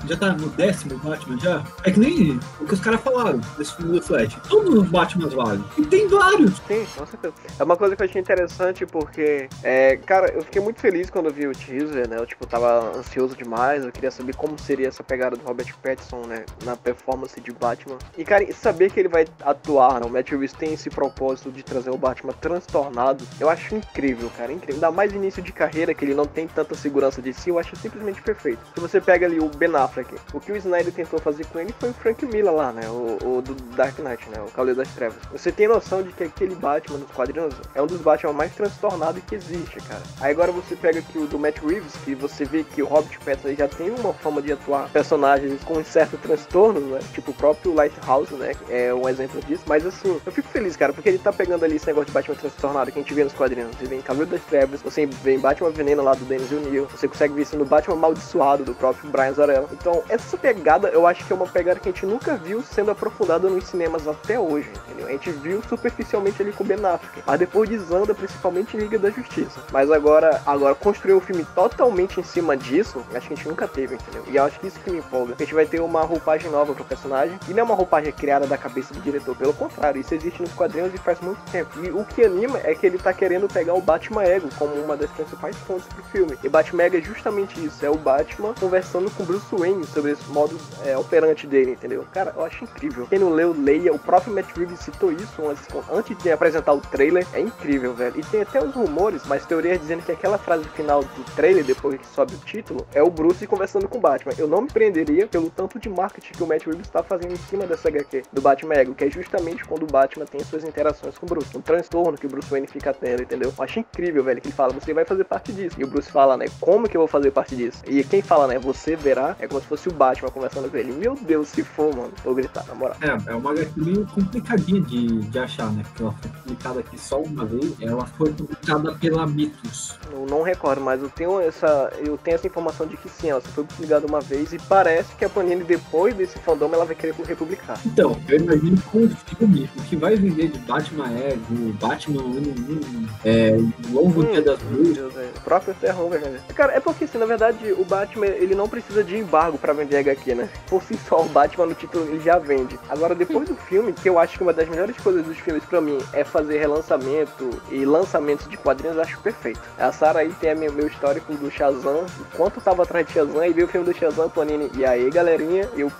Já tá no décimo Batman já? É que nem o que os caras falaram nesse filme do Flash. Todos os Batmans valem. E tem vários. Sim, com certeza. É uma coisa que eu achei interessante porque, é, cara, eu fiquei muito feliz quando eu vi o teaser, né? Eu, tipo, tava ansioso demais, eu queria saber como seria essa pegada do Robert Pattinson, né? Na performance de Batman. E, cara, saber que ele vai atuar, né? O Matt Reeves tem esse propósito de trazer o Batman transtornado, eu acho incrível, cara, incrível. Ainda mais início de carreira, que ele não tem tanta segurança de si, eu acho simplesmente perfeito. Se você pega ali o Ben Affleck, o que o Snyder tentou fazer com ele foi o Frank Miller lá, né? O, o do Dark Knight, né? O Cavaleiro das Trevas. Você tem noção de que aquele Batman dos quadrinhos é um dos Batman mais transtornados que existe, cara. Aí agora você pega aqui o do Matt Reeves, que você vê que o Robert Pattinson já tem uma forma de atuar personagens com um certo transtorno, né? Tipo o próprio Lighthouse, né? É um exemplo disso. Mas assim, eu fico feliz, cara, porque ele tá pegando ali esse negócio de Batman transtornado que a gente vê nos quadrinhos. Você vê em Cavaleiro das Trevas, você vê em Batman Veneno lá do Dennis O'Neill, você consegue ver isso no Batman Amaldiçoado do próprio Brian Zarella. Então, essa pegada eu acho que é uma pegada que a gente nunca viu sendo aprofundada nos cinemas até hoje, entendeu? A gente viu superficialmente ali com Ben Affleck, mas depois desanda principalmente em Liga da Justiça. Mas agora, agora construir o filme totalmente em cima disso, acho que a gente nunca teve, entendeu? E eu acho que isso que me empolga. A gente vai ter uma roupagem nova pro personagem, e não é uma roupagem criada da cabeça do diretor, pelo contrário, isso existe nos quadrinhos e faz muito tempo. E o que anima é que ele tá querendo pegar o Batman Ego como uma das principais fontes pro filme. E Batman Ego é justamente isso, é o Batman conversando com Bruce Wayne sobre esse modo é, operante dele, entendeu? Cara, eu acho incrível. Quem não leu, leia. O próprio Matt Reeves citou isso antes, de apresentar o trailer. É incrível, velho. E tem até os rumores, mas teorias dizendo que aquela frase final do trailer, depois que sobe o título, é o Bruce conversando com o Batman. Eu não me prenderia pelo tanto de marketing que o Matt Reeves está fazendo em cima dessa HQ do Batman Ego, que é justamente quando o Batman tem suas interações com o Bruce. Um transtorno que o Bruce Wayne fica tendo, entendeu? Eu acho incrível, velho, que ele fala, você vai fazer parte disso. E o Bruce fala, né, como que eu vou fazer parte disso? E quem fala, né, você verá, é como se fosse o Batman conversando com ele. Meu Deus, se for, mano. Vou gritar, na moral. É, é uma HQ meio complicadinha de, de achar, né? Porque ela foi publicada aqui só uma vez. Ela foi publicada pela Mitos. Eu não recordo, mas eu tenho essa, eu tenho essa informação de que sim, ela só foi publicada uma vez e parece que a Panini depois desse fandom ela vai querer republicar. Então, eu imagino com o filme, o que vai vender de Batman Ego, Batman Ano 1, é, o Longo Dia das velho. O próprio Terror, velho. Cara, é porque assim, na verdade, o Batman, ele não precisa de embargo pra vender HQ, né? Por si só, o Batman no título ele já vende. Agora, depois do filme, que eu acho que uma das melhores coisas dos filmes pra mim é fazer relançamento e lançamentos de quadrinhos, eu acho perfeito. A Sarah aí tem a meu, meu histórico do Shazam, o quanto tava atrás de Shazam, e veio o filme do Shazam, Panini, e aí, galerinha, eu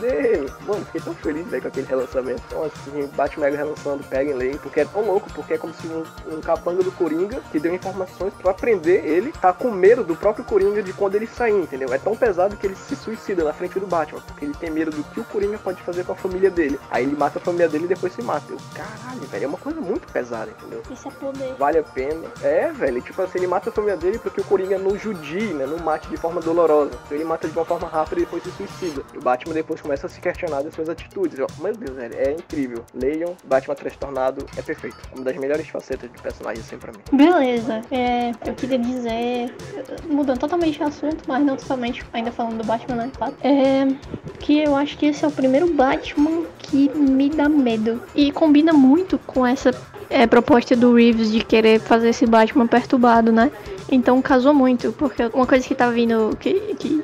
dei. Mano, fiquei tão feliz, velho, com aquele relançamento. Então, assim, Batman Mega relançando, peguem, leem, porque é tão louco, porque é como se um, um capanga do Coringa, que deu informações pra prender ele, tá com medo do próprio Coringa de quando ele sair, entendeu? É tão pesado que ele se suicida na frente do Batman, porque ele tem medo do que o Coringa pode fazer com a família dele. Aí ele mata a família dele e depois se mata. Eu, caralho, velho, é uma coisa muito pesada, entendeu? Isso é poder. Vale a pena. É, velho, tipo assim, ele mata a família dele porque o Coringa não judie, né? Não mate de forma dolorosa. Ele mata de uma forma rápida e depois se suicida. E o Batman depois começa a se questionar das suas atitudes. Eu, meu Deus, velho, é incrível. Leiam, Batman transtornado é perfeito. Uma das melhores facetas do personagem, assim, pra mim. Beleza, é, eu queria dizer, mudando totalmente de assunto, mas não totalmente, ainda falando do Batman, né? É, que eu acho que esse é o primeiro Batman que me dá medo. E combina muito com essa é, proposta do Reeves de querer fazer esse Batman perturbado, né? Então casou muito, porque uma coisa que tá vindo, que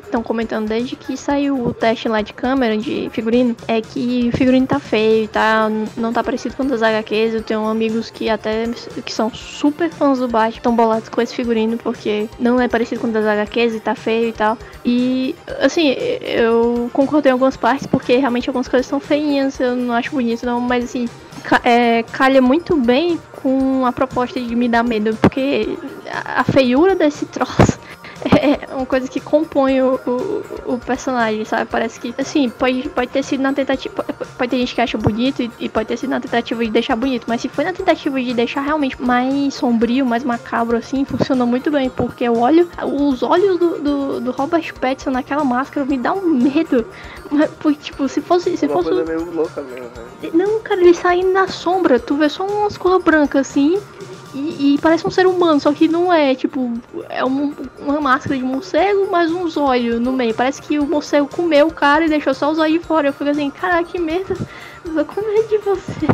estão comentando desde que saiu o teste lá de câmera, de figurino, é que o figurino tá feio, tá, não tá parecido com das HQs. Eu tenho amigos que até que são super fãs do Batman, estão bolados com esse figurino, porque não é parecido com das HQs e tá feio e tal. E, assim, eu concordei em algumas partes, porque realmente algumas coisas são feinhas, eu não acho bonito não, mas assim, é, calha muito bem com a proposta de me dar medo, porque a feiura desse troço é uma coisa que compõe o, o, o personagem, sabe? Parece que, assim, pode, pode ter sido na tentativa. Pode ter gente que acha bonito e, e pode ter sido na tentativa de deixar bonito, mas se foi na tentativa de deixar realmente mais sombrio, mais macabro, assim, funcionou muito bem, porque eu olho. Os olhos do, do, do Robert Pattinson naquela máscara me dá um medo. Mas, Porque, tipo, se fosse. Se uma fosse coisa meio louca mesmo, velho. não, cara, ele saindo na sombra, tu vê só umas cores brancas assim. E, e parece um ser humano, só que não é, tipo, é um- uma máscara de morcego, mais uns olhos no meio. Parece que o morcego comeu o cara e deixou só os olhos de fora. Eu fico assim, caraca, que merda. Eu tô com medo de você.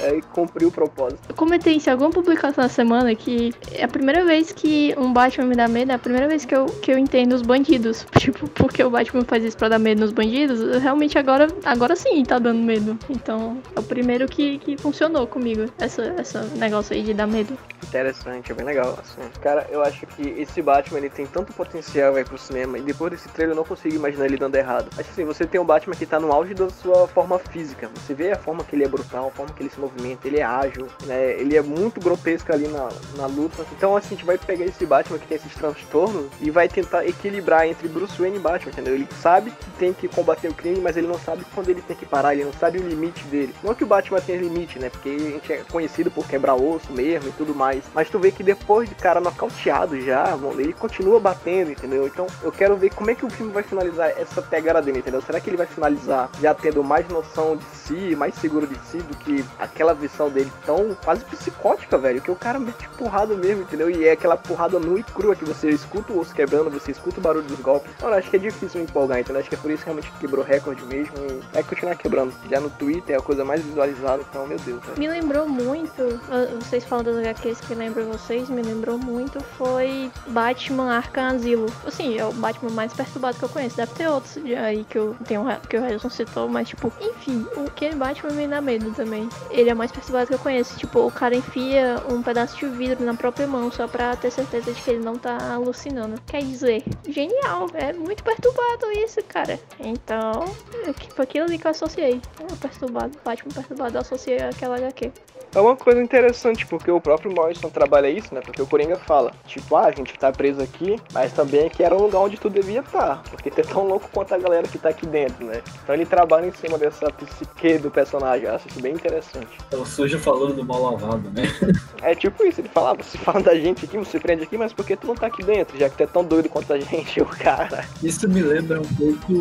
É, cumpriu o propósito. Eu comentei em alguma publicação na semana que é a primeira vez que um Batman me dá medo, é a primeira vez que eu, que eu entendo os bandidos. Tipo, porque o Batman faz isso pra dar medo nos bandidos, realmente agora, agora sim tá dando medo. Então, é o primeiro que, que funcionou comigo, essa, essa negócio aí de dar medo. Interessante, é bem legal. Assim. Cara, eu acho que esse Batman ele tem tanto potencial aí pro cinema. E depois desse trailer eu não consigo imaginar ele dando errado. Acho que assim, você tem um Batman que tá no auge da sua forma física. Você vê a forma que ele é brutal, a forma que ele se movimenta, ele é ágil, né? Ele é muito grotesco ali na, na luta. Então assim, a gente vai pegar esse Batman que tem esses transtornos e vai tentar equilibrar entre Bruce Wayne e Batman, entendeu? Ele sabe que tem que combater o crime, mas ele não sabe quando ele tem que parar, ele não sabe o limite dele. Não que o Batman tenha limite, né? Porque a gente é conhecido por quebrar osso mesmo e tudo mais. Mas tu vê que depois de cara nocauteado já, mano, ele continua batendo, entendeu? Então eu quero ver como é que o filme vai finalizar essa pegada dele, entendeu? Será que ele vai finalizar já tendo mais noção de si, mais seguro de si do que aquela visão dele tão quase psicótica, velho? Que o cara mete porrada mesmo, entendeu? E é aquela porrada nua e crua que você escuta o osso quebrando, você escuta o barulho dos golpes. Eu acho que é difícil me empolgar, entendeu? Acho que é por isso que realmente quebrou recorde mesmo e vai continuar quebrando. Já no Twitter é a coisa mais visualizada, então, meu Deus, velho. Me lembrou muito, ah, vocês falam das HQs que lembram vocês, me lembrou muito, foi Batman Arkham Asilo. Assim, é o Batman mais perturbado que eu conheço. Deve ter outros aí que, eu, um, que o Harrison citou, mas tipo, enfim, o que Batman me dá medo também. Ele é o mais perturbado que eu conheço. Tipo, o cara enfia um pedaço de vidro na própria mão só pra ter certeza de que ele não tá alucinando. Quer dizer, genial, é muito perturbado isso, cara. Então, foi aquilo ali que eu associei. É, perturbado, Batman perturbado, eu associei aquela HQ. É uma coisa interessante, porque o próprio Morrison trabalha isso, né? Porque o Coringa fala, tipo, ah, a gente tá preso aqui, mas também aqui era um lugar onde tu devia estar. Porque tu é tão louco quanto a galera que tá aqui dentro, né? Então ele trabalha em cima dessa psique do personagem, eu acho isso bem interessante. É o sujo falando do mal lavado, né? É tipo isso, ele fala, ah, você fala da gente aqui, você prende aqui, mas por que tu não tá aqui dentro, já que tu é tão doido quanto a gente, o cara. Isso me lembra um pouco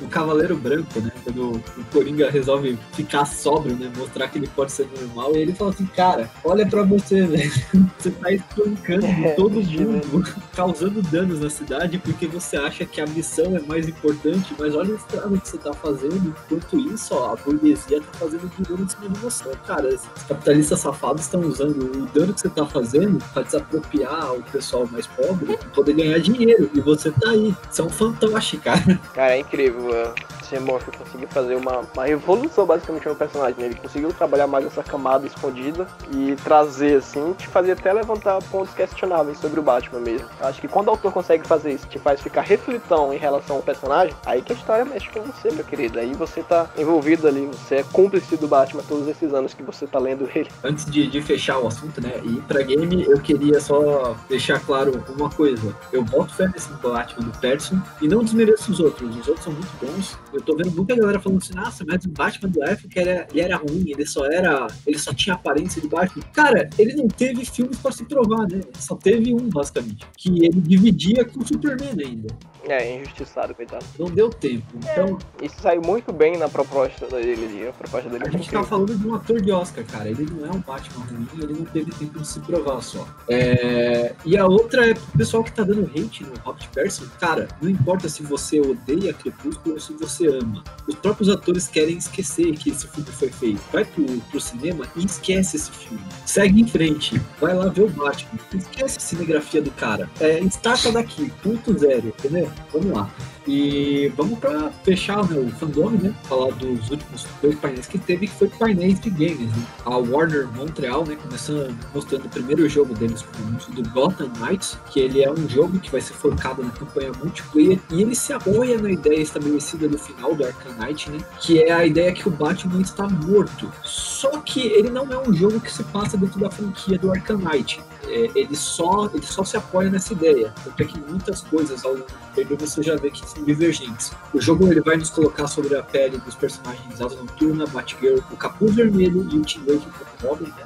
o Cavaleiro Branco, né? Quando o Coringa resolve ficar sóbrio, né? Mostrar que ele pode ser normal, ele ele fala assim, cara, olha pra você, velho. Você tá espancando É, todo imagina. mundo, causando danos na cidade porque você acha que a missão é mais importante, mas olha o estrago que você tá fazendo. Enquanto isso, ó, a burguesia tá fazendo dinheiro em cima de você. Cara, esses capitalistas safados estão usando o dano que você tá fazendo pra desapropriar o pessoal mais pobre pra poder ganhar dinheiro. E você tá aí. Você é um fantoche, cara. Cara, é incrível. é. Esse Morphe conseguiu fazer uma, uma revolução basicamente no personagem. né? Ele conseguiu trabalhar mais essa camada escondida e trazer, assim, te fazer até levantar pontos questionáveis sobre o Batman mesmo. Acho que quando o autor consegue fazer isso, te faz ficar reflitão em relação ao personagem, aí que a história mexe com você, meu querido. Aí você tá envolvido ali, você é cúmplice do Batman todos esses anos que você tá lendo ele. antes de, de fechar o assunto, né, e ir pra game, eu queria só deixar claro uma coisa. Eu boto fé nesse Batman do Patterson e não desmereço os outros. Os outros são muito bons. Eu tô vendo muita galera falando assim, nossa, mas o Batman do Affleck era, ele era ruim, ele só era. ele só tinha aparência de Batman. Cara, ele não teve filmes pra se provar, né? Só teve um, basicamente. Que ele dividia com o Superman ainda. É, injustiçado, coitado. Não deu tempo. Então, Isso saiu muito bem na proposta dele, a proposta dele A é gente tá falando de um ator de Oscar, cara. Ele não é um Batman ruim, ele não teve tempo de se provar só. É, E a outra é pro pessoal que tá dando hate no Robert Pattinson. Cara, não importa se você odeia Crepúsculo ou se você ama. Os próprios atores querem esquecer que esse filme foi feito. Vai pro, pro cinema e esquece esse filme. Segue em frente. Vai lá ver o Batman. Esquece a cinegrafia do cara. É, estaca daqui. Ponto zero, entendeu? Vamos lá. E vamos pra fechar né, o fandom, né? Falar dos últimos dois painéis que teve, que foi painéis de games, né? A Warner Montreal, né? Começando mostrando o primeiro jogo deles do Gotham Knights, que ele é um jogo que vai ser focado na campanha multiplayer e ele se apoia na ideia estabelecida no final do Arkham Knight, né? Que é a ideia que o Batman está morto. Só que ele não é um jogo que se passa dentro da franquia do Arkham Knight. É, ele, só, ele só se apoia nessa ideia. Porque que muitas coisas ao longo do você já vê que são divergentes. O jogo ele vai nos colocar sobre a pele dos personagens Asa Noturna, Batgirl, o Capuz Vermelho e o Tim Drake como Robin. Né?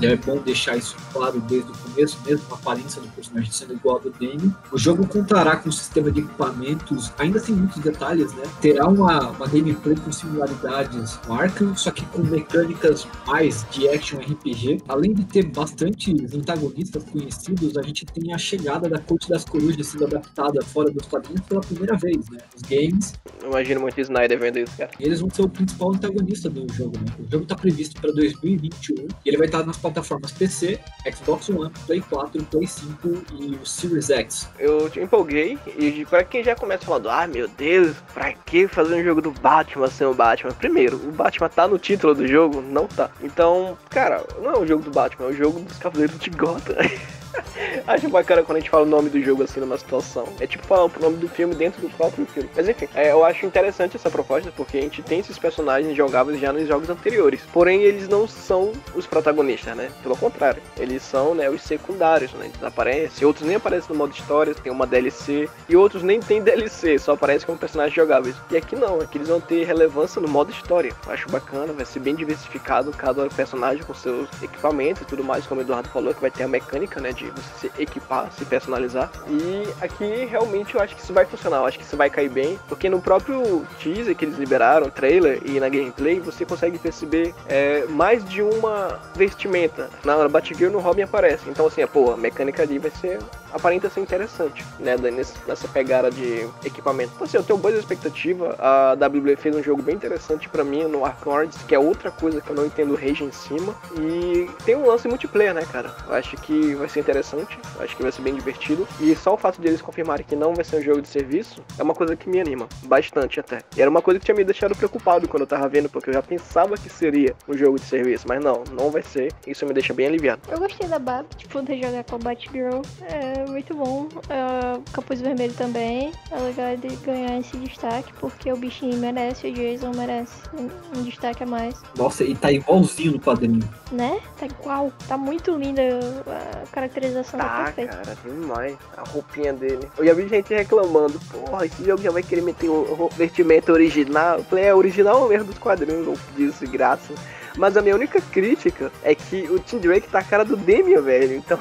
É bom deixar isso claro desde o começo, mesmo a aparência do personagem sendo igual ao do Damian. O jogo contará com um sistema de equipamentos, ainda tem muitos detalhes, né? Terá uma, uma gameplay com similaridades Arkham, só que com mecânicas mais de action RPG. Além de ter bastantes antagonistas conhecidos, a gente tem a chegada da Corte das Corujas sendo adaptada fora dos quadrinhos pela primeira vez, né? Os games, Eu imagino muito Snyder vendo isso, cara. e eles vão ser o principal antagonista do jogo, né? O jogo tá previsto para 2021 e ele vai estar nas plataformas PC, Xbox One, Play 4, Play 5 e o Series X. Eu te empolguei e pra quem já começa falando, ah meu Deus, pra que fazer um jogo do Batman sem o Batman? Primeiro, o Batman tá no título do jogo? Não tá. Então, cara, não é o jogo do Batman, é o jogo dos Cavaleiros de Gotham. Acho bacana quando a gente fala o nome do jogo assim numa situação. É tipo falar o nome do filme dentro do próprio filme. Mas enfim, é, eu acho interessante essa proposta porque a gente tem esses personagens jogáveis já nos jogos anteriores. Porém, eles não são os protagonistas, né? Pelo contrário, eles são né, os secundários, né? Eles aparecem, outros nem aparecem no modo história, tem uma DLC, e outros nem tem DLC, só aparecem como personagens jogáveis. E aqui não, aqui eles vão ter relevância no modo história. Eu acho bacana, vai ser bem diversificado cada personagem com seus equipamentos e tudo mais, como o Eduardo falou, que vai ter a mecânica, né? De você se equipar, se personalizar. E aqui realmente eu acho que isso vai funcionar, eu acho que isso vai cair bem, porque no próprio teaser que eles liberaram, trailer e na gameplay, você consegue perceber é, mais de uma vestimenta. Na Batgirl no Robin aparece. Então assim, pô, a mecânica ali vai ser. aparenta ser interessante, né? Nessa pegada de equipamento. Então assim, eu tenho boas expectativas. A WWE fez um jogo bem interessante pra mim no Arkham Origins, que é outra coisa que eu não entendo rage em cima. E tem um lance multiplayer, né, cara? Eu acho que vai ser interessante, eu acho que vai ser bem divertido. E só o fato de eles confirmarem que não vai ser um jogo de serviço é uma coisa que me anima, bastante até. E era uma coisa que tinha me deixado preocupado quando eu tava vendo, porque eu já pensava que seria um jogo de serviço, mas não, não vai ser. Isso me deixa bem aliviado. Eu gostei da Bab, tipo, de jogar com a Batgirl. É muito bom. É, Capuz Vermelho também. É legal de ganhar esse destaque, porque o bichinho merece, o Jason merece um, um destaque a mais. Nossa, e tá igualzinho no quadrinho. Né? Tá igual. Tá muito linda a tá Tá, perfeita. cara, demais. A roupinha dele. Eu já vi gente reclamando, porra, esse jogo já vai querer meter o vestimento original. Eu falei, é original mesmo dos quadrinhos, ou disso, graça. Mas a minha única crítica é que o Tim Drake tá a cara do Demian, velho. Então,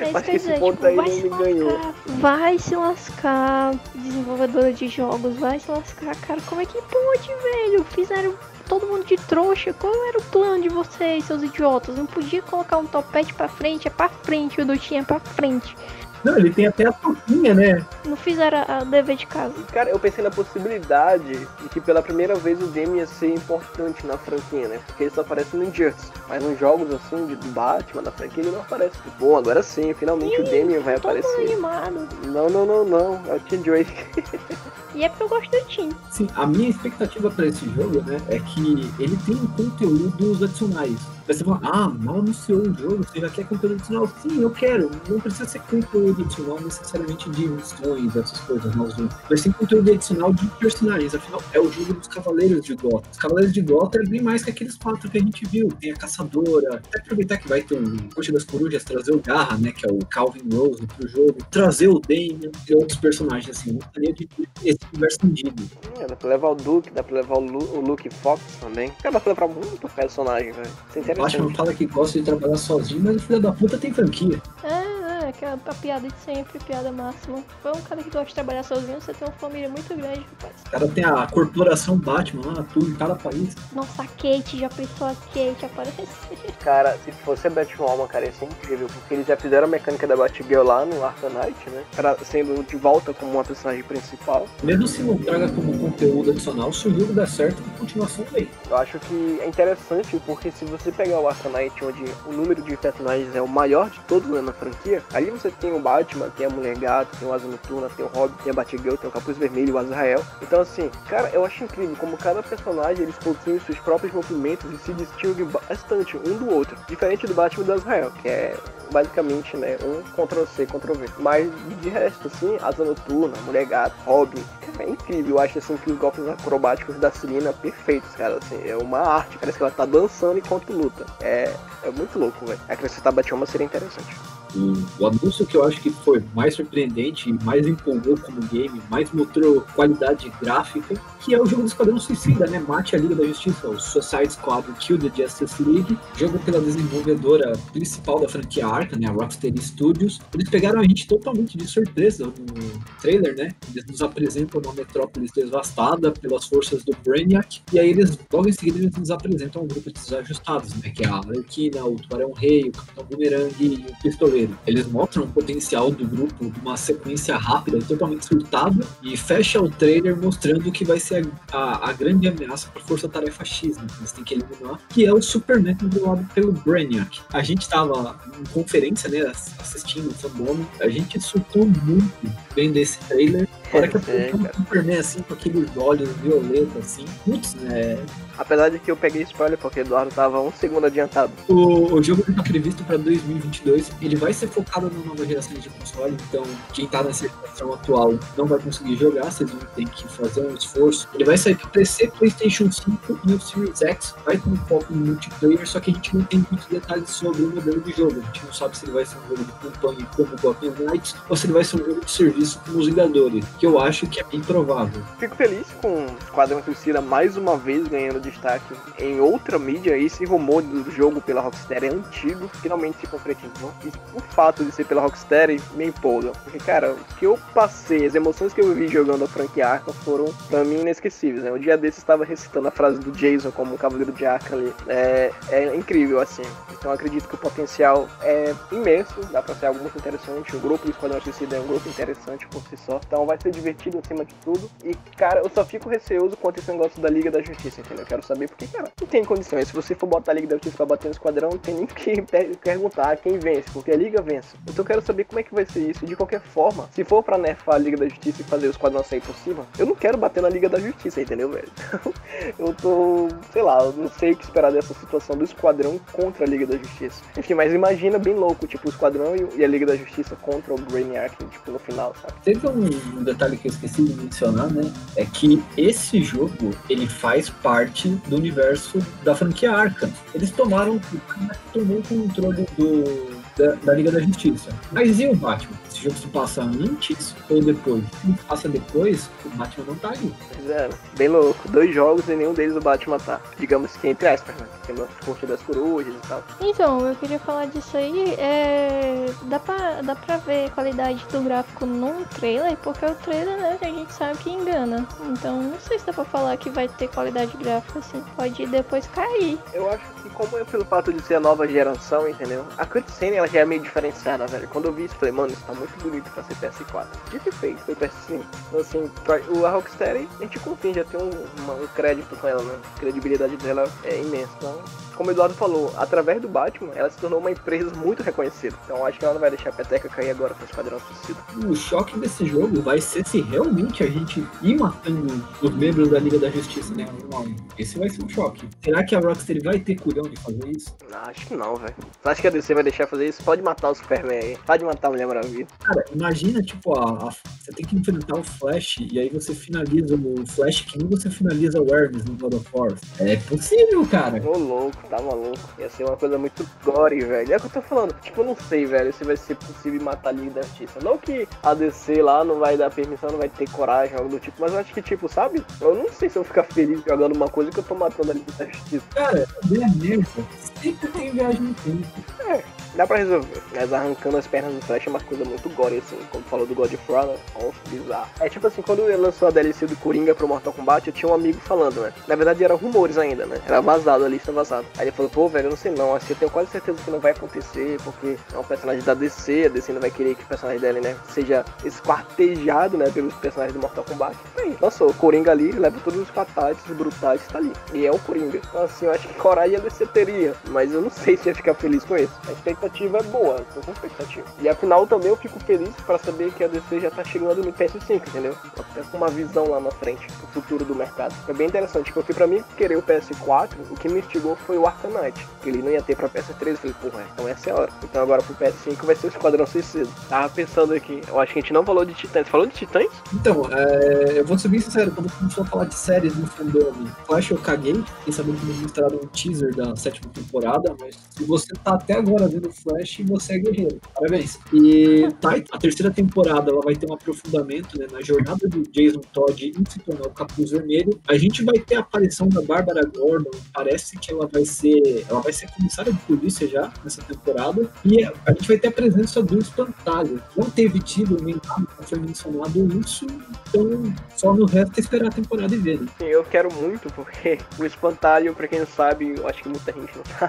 É Acho que esse dizer, ponto tipo, aí não me ganhou. vai se lascar, desenvolvedora de jogos, vai se lascar, cara, como é que pode, velho? Fizeram todo mundo de trouxa, qual era o plano de vocês, seus idiotas? Não podia colocar um topete pra frente, é pra frente, o do Tim é pra frente. Não, ele tem até a toquinha, né? Não fizeram a a dever de casa. Cara, eu pensei na possibilidade de que pela primeira vez o Demi ia ser importante na franquia, né? Porque ele só aparece no Injustice. Mas nos jogos assim, de do Batman, da franquia, ele não aparece. Bom, agora sim, finalmente o Demi vai aparecer. animado. Não, não, não, não. É o Tim Drake. E é eu gosto do Tim. Sim, a minha expectativa para esse jogo, né, é que ele tem conteúdos adicionais. Aí você fala, ah, mal anunciou o jogo, você já quer conteúdo adicional? Sim, eu quero. Não precisa ser conteúdo adicional necessariamente de missões, essas coisas, não. Mas sim conteúdo adicional de personagens. Afinal, é o jogo dos Cavaleiros de Gotham. Os Cavaleiros de Gotham é bem mais que aqueles quatro que a gente viu. Tem a Caçadora. Até aproveitar que vai ter um Coxa das Corujas, trazer o Garra, né, que é o Calvin Rose pro jogo. Trazer o Damian e outros personagens, assim. Gostaria de ver esse universo vendido. É, dá pra levar o Duke, dá pra levar o, Lu, o Luke Fox também. Dá pra levar muito personagem, velho. É O Batman fala que gosta de trabalhar sozinho, mas o filho da puta tem franquia. É, é, aquela a piada de sempre, piada máxima. Foi um cara que gosta de trabalhar sozinho, você tem uma família muito grande, rapaz. O cara tem a corporação Batman lá, tudo em cada país. Nossa, a Kate, já pensou a Kate aparecer? Cara, se fosse a Batwoman, cara, ia ser incrível, porque eles já fizeram a mecânica da Batgirl lá no Knight, né? Pra, sendo de volta como uma personagem principal. Mesmo se não traga como conteúdo adicional, se o jogo der certo, a continuação vem. Eu acho que é interessante, porque se você pegar o Knight, onde o número de personagens é o maior de todos né, na franquia, ali você tem o Batman, tem a Mulher Gato, tem o Asa Noturna, tem o Robin, tem a Batgirl, tem o Capuz Vermelho, o Azrael. Então assim, cara, eu acho incrível como cada personagem, eles possuem seus próprios movimentos e se distinguem bastante um do outro. Diferente do Batman do Azrael, que é basicamente, né, um Ctrl-C, Ctrl-V. Mas, de resto, assim, Asa Noturna, Mulher Gato, Robin, cara, é incrível. Eu acho, assim, que os golpes acrobáticos da Celina perfeitos, cara, assim, é uma arte. Parece que ela tá dançando enquanto luta. É, é muito louco, velho. Acrescentar Batwoman seria interessante. O, o anúncio que eu acho que foi mais surpreendente, mais empolgou como game, mais mostrou qualidade gráfica, que é o jogo do Esquadrão Suicida, né? Mate a Liga da Justiça, o Suicide Squad Kill the Justice League, jogo pela desenvolvedora principal da franquia Arca, né? A Rocksteady Studios. Eles pegaram a gente totalmente de surpresa no trailer, né? Eles nos apresentam uma metrópolis devastada pelas forças do Brainiac, e aí eles, logo em seguida, eles nos apresentam um grupo de desajustados, né? Que é a Arlequina, o Tubarão Rei, o Capitão Boomerang e o Pistoleiro. Eles mostram o potencial do grupo numa sequência rápida e totalmente surtada e fecha o trailer mostrando que vai ser a, a- a grande ameaça para a Força Tarefa X, né? Que eles têm que eliminar, que é o Superman controlado pelo Brainiac. A gente estava em conferência, né? ass- Assistindo o fandom, a gente surtou muito vendo esse trailer. A hora que É, apontou o Superman assim, com aqueles olhos violetos assim. Putz, né? Apesar de que eu peguei spoiler, porque o Eduardo tava um segundo adiantado. O, o jogo está previsto para 2022. Ele vai ser focado na nova geração de console. Então, quem tá nessa geração atual não vai conseguir jogar. Vocês vão ter que fazer um esforço. Ele vai sair para PC, PlayStation 5 e o Series X. Vai ter um foco no multiplayer. Só que a gente não tem muitos detalhes sobre o modelo de jogo. A gente não sabe se ele vai ser um jogo de campanha como Gotham Knights ou se ele vai ser um jogo de serviço como os Vingadores. Que eu acho que é bem provável. Fico feliz com o Esquadrão Suicida mais uma vez ganhando destaque em outra mídia. Esse rumor do jogo pela Rockstar é antigo, finalmente se concretizou. E o fato de ser pela Rockstar me empolga. Porque, cara, o que eu passei, as emoções que eu vivi jogando a franquia Arkham foram, pra mim, inesquecíveis. Né? O dia desses estava recitando a frase do Jason como um cavaleiro de Arkham ali. É, é incrível, assim. Então acredito que o potencial é imenso, dá pra ser algo muito interessante. O grupo do Esquadrão Suicida é um grupo interessante por si só. Então vai ser divertido acima de tudo. E, cara, eu só fico receoso quanto esse negócio da Liga da Justiça, entendeu? Quero saber porque, cara, não tem condições. Se você for botar a Liga da Justiça pra bater no Esquadrão, não tem nem que per- perguntar quem vence, porque a Liga vence. Então eu quero saber como é que vai ser isso. De qualquer forma, se for pra nerfar a Liga da Justiça e fazer o Esquadrão sair por cima, eu não quero bater na Liga da Justiça, entendeu, velho? Então, eu tô, sei lá, eu não sei o que esperar dessa situação do Esquadrão contra a Liga da Justiça. Enfim, mas imagina bem louco, tipo, o Esquadrão e, a Liga da Justiça contra o Brainiac, tipo, no final, sabe? Teve um detalhe que eu esqueci de mencionar, né? É que esse jogo ele faz parte do universo da franquia Arkham. Eles tomaram, tomou o controle do, da, da Liga da Justiça. Mas e o Batman? Jogo se passa antes ou depois? Se passa depois, o Batman não tá ali. Pois é, bem louco. Dois jogos e nenhum deles o Batman tá. Digamos que entre aspas, né? Tem uma curte das corujas e tal. Então, eu queria falar disso aí. É... Dá, pra, dá pra ver a qualidade do gráfico num trailer, porque o trailer, né, a gente sabe que engana. Então, não sei se dá pra falar que vai ter qualidade gráfica assim. Pode depois cair. Eu acho que como é pelo fato de ser a nova geração, entendeu? A cutscene ela já é meio diferenciada, velho. Quando eu vi isso, falei, mano, isso tá muito bonito pra ser PS4. Dito e feito, foi PS5. Então, assim, o a Rockstar, a gente confia, já tem um, uma- um crédito com ela, né? A credibilidade dela é imensa. Então, como o Eduardo falou, através do Batman, ela se tornou uma empresa muito reconhecida. Então, acho que ela não vai deixar a peteca cair agora com o Esquadrão Suicida. O choque desse jogo vai ser se realmente a gente ir matando os membros da Liga da Justiça, né? Esse vai ser um choque. Será que a Rockstar vai ter culhão de fazer isso? Ah, acho que não, velho. Você acha que a DC vai deixar fazer isso? Pode matar o Superman aí. Pode matar a Mulher Maravilha. Cara, imagina, tipo, a, a- você tem que enfrentar o Flash e aí você finaliza o Flash que nem você finaliza o Hermes no God of War. É possível, cara. Ô louco, tá maluco. Ia ser uma coisa muito gore, velho. É o que eu tô falando. Tipo, eu não sei, velho, se vai ser possível matar a Liga da Justiça. Não que a DC lá não vai dar permissão, não vai ter coragem, algo do tipo. Mas eu acho que, tipo, sabe? Eu não sei se eu vou ficar feliz jogando uma coisa que eu tô matando a Liga da Justiça. Cara, minha merda. Sempre tem viagem no tempo. Dá pra resolver. Mas arrancando as pernas do Flash é uma coisa muito gore, assim. Como falou do God of War, né? Nossa, bizarro. É tipo assim, quando ele lançou a DLC do Coringa pro Mortal Kombat, eu tinha um amigo falando, né? Na verdade eram rumores ainda, né? Era vazado, a lista vazada. Aí ele falou, pô, velho, eu não sei não. Assim, eu tenho quase certeza que não vai acontecer, porque é um personagem da DC, a DC não vai querer que o personagem dele, né? Seja esquartejado, né? Pelos personagens do Mortal Kombat. Aí, lançou o Coringa ali, leva todos os fatalities, os brutais, tá ali. E é o Coringa. Então, assim, eu acho que coragem a DC teria. Mas eu não sei se ia ficar feliz com isso. A expectativa é boa, eu tô com expectativa. E afinal também eu fico feliz pra saber que a DC já tá chegando no PS5, entendeu? Até com uma visão lá na frente, o futuro do mercado. Foi bem interessante, porque pra mim querer o PS4, o que me instigou foi o Arkham Knight, que ele não ia ter pra PS3. Eu falei, porra, então essa é a hora. Então agora pro PS5 vai ser o Esquadrão Suicida. Tava pensando aqui, eu acho que a gente não falou de Titãs. Falou de Titãs? Então, é, eu vou ser bem sincero, quando começou a falar de séries no fandom, Flash eu caguei, fiquei sabendo que mostraram um teaser da sétima temporada, mas se você tá até agora vendo Flash, você é guerreiro. Parabéns. E Titan, a terceira temporada, ela vai ter um aprofundamento né, na jornada do Jason Todd em se tornar o Capuz Vermelho. A gente vai ter a aparição da Bárbara Gordon, parece que ela vai ser, ela vai ser comissária de polícia já nessa temporada, e a gente vai ter a presença do Espantalho. Não teve tido nem nada foi mencionado isso, então só no resto é esperar a temporada e ver, né? Eu quero muito, porque o Espantalho, pra quem não sabe, eu acho que muita gente não sabe,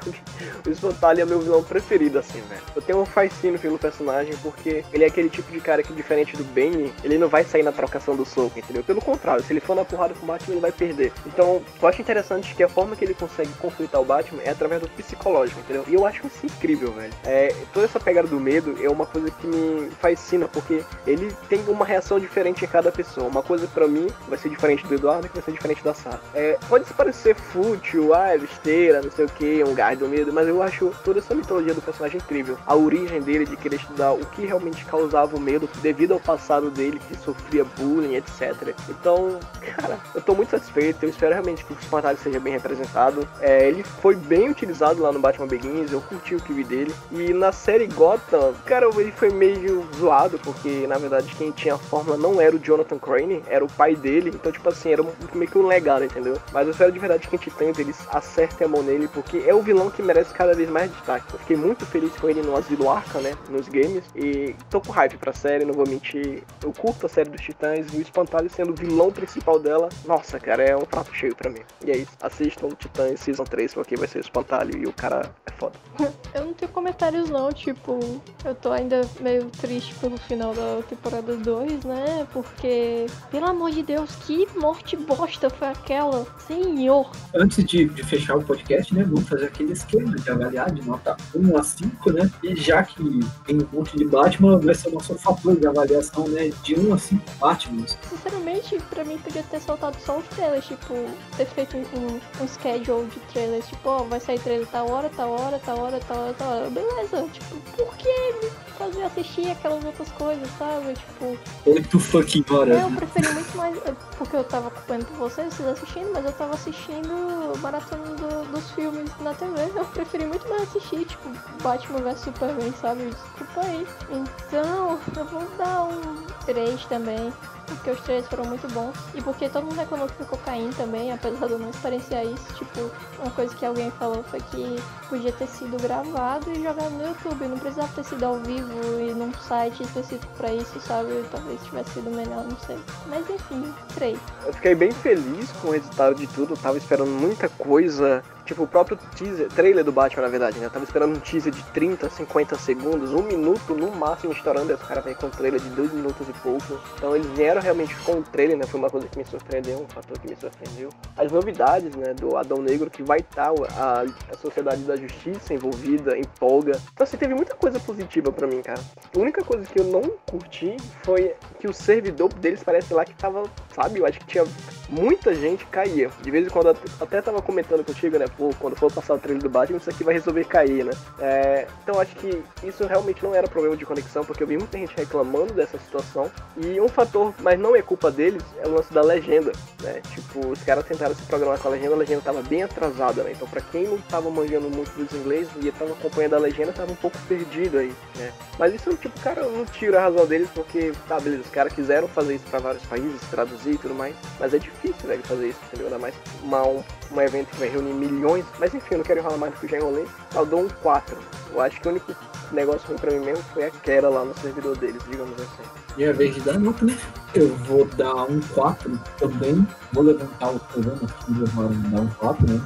o Espantalho é meu vilão preferido, assim, velho. Eu tenho um fascínio pelo personagem, porque ele é aquele tipo de cara que, diferente do Bane, ele não vai sair na trocação do soco, entendeu? Pelo contrário, se ele for na porrada com o Batman, ele vai perder. Então, eu acho interessante que a forma que ele consegue conflitar o Batman é através do psicológico, entendeu? E eu acho isso incrível, velho. É, toda essa pegada do medo é uma coisa que me fascina, porque ele tem uma reação diferente em cada pessoa. Uma coisa pra mim vai ser diferente do Eduardo, que vai ser diferente da Sarah. É, pode parecer fútil, ah, é besteira, não sei o que, um do medo, mas eu acho toda essa mitologia do personagem incrível. A origem dele de querer estudar o que realmente causava o medo devido ao passado dele, que sofria bullying, etc. Então, cara, eu tô muito satisfeito, eu espero realmente que o Espantalho seja bem representado. É, ele foi bem utilizado lá no Batman Begins, eu curti o que vi dele. E na série Gotham, cara, ele foi meio zoado, porque na verdade quem tinha a fórmula não era o Jonathan Crane, era o pai dele. Então, tipo assim, era meio que um legado, entendeu? Mas eu espero de verdade que em Titãs eles acertem a mão nele, porque é o vilão que merece cada vez mais destaque. Eu fiquei muito feliz com ele no Asilo Arca, né? Nos games. E tô com hype pra série, não vou mentir. Eu curto a série dos Titãs e o Espantalho sendo o vilão principal dela. Nossa, cara, é um prato cheio pra mim. E é isso. Assistam Titãs Season 3, porque vai ser o Espantalho e o cara é foda. Eu não tenho comentários não, tipo, eu tô ainda meio triste pelo final da temporada 2, né? Porque, pelo amor de Deus, que morte bosta foi aquela? Senhor! Antes de, de fechar o podcast, né, vamos fazer aquele esquema de avaliar de nota 1 a 5, né? E já que tem um monte de Batman, vai ser o nosso fator de avaliação, né? De 1 a 5 Batmans. Sinceramente, pra mim podia ter soltado só os trailers, tipo, ter feito um, um schedule de trailers, tipo, ó, vai sair trailer tal hora, tal hora, tal hora, tal hora, tal hora. Beleza, tipo, por que me fazer assistir aquelas outras coisas, sabe? Tipo, 8 fucking horas. eu né? preferi muito mais. Porque eu tava acompanhando com vocês, vocês assistindo, mas eu tava assistindo maratona do- dos filmes na TV. Eu preferi muito mais assistir, tipo, Batman vs Superman, sabe? Desculpa aí. Então, eu vou dar um 3 também. Porque os três foram muito bons. E porque todo mundo reclamou que ficou caindo também, apesar de eu não experienciar isso. Tipo, uma coisa que alguém falou foi que podia ter sido gravado e jogado no YouTube. Não precisava ter sido ao vivo e num site específico pra isso, sabe? Talvez tivesse sido melhor, não sei. Mas enfim, três. Eu fiquei bem feliz com o resultado de tudo. Eu tava esperando muita coisa. Tipo, o próprio teaser, trailer do Batman, na verdade, né? Eu tava esperando um teaser de 30, 50 segundos, um minuto no máximo estourando. Os caras vêm com um trailer de dois minutos e pouco. Então eles vieram realmente com o trailer, né? Foi uma coisa que me surpreendeu, um fator que me surpreendeu. As novidades, né? Do Adão Negro, que vai estar a, a Sociedade da Justiça envolvida, empolga. Então, assim, teve muita coisa positiva pra mim, cara. A única coisa que eu não curti foi que o servidor deles parece lá que tava, sabe? Eu acho que tinha muita gente caía. De vez em quando até tava comentando contigo, né? Pô, quando for passar o trailer do Batman, isso aqui vai resolver cair, né? É, então acho que isso realmente não era problema de conexão, porque eu vi muita gente reclamando dessa situação. E um fator, mas não é culpa deles, é o lance da legenda, né? Tipo, os caras tentaram se programar com a legenda, a legenda tava bem atrasada, né? Então pra quem não tava manjando muito dos inglês e tava acompanhando a legenda, tava um pouco perdido aí, né? Mas isso, tipo, cara, eu não tiro a razão deles, porque, tá, beleza, os caras quiseram fazer isso pra vários países, traduzir e tudo mais, mas é difícil, velho, fazer isso, entendeu? Ainda mais uma, um, um evento que vai reunir milhões, mas enfim, eu não quero enrolar mais do que já enrolei, eu dou um 4. Eu acho que o único negócio ruim pra mim mesmo foi a queda lá no servidor deles, digamos assim. Minha vez de dar nota, né? Eu vou dar um 4 também. Vou levantar o programa aqui e um- dar um 4, né?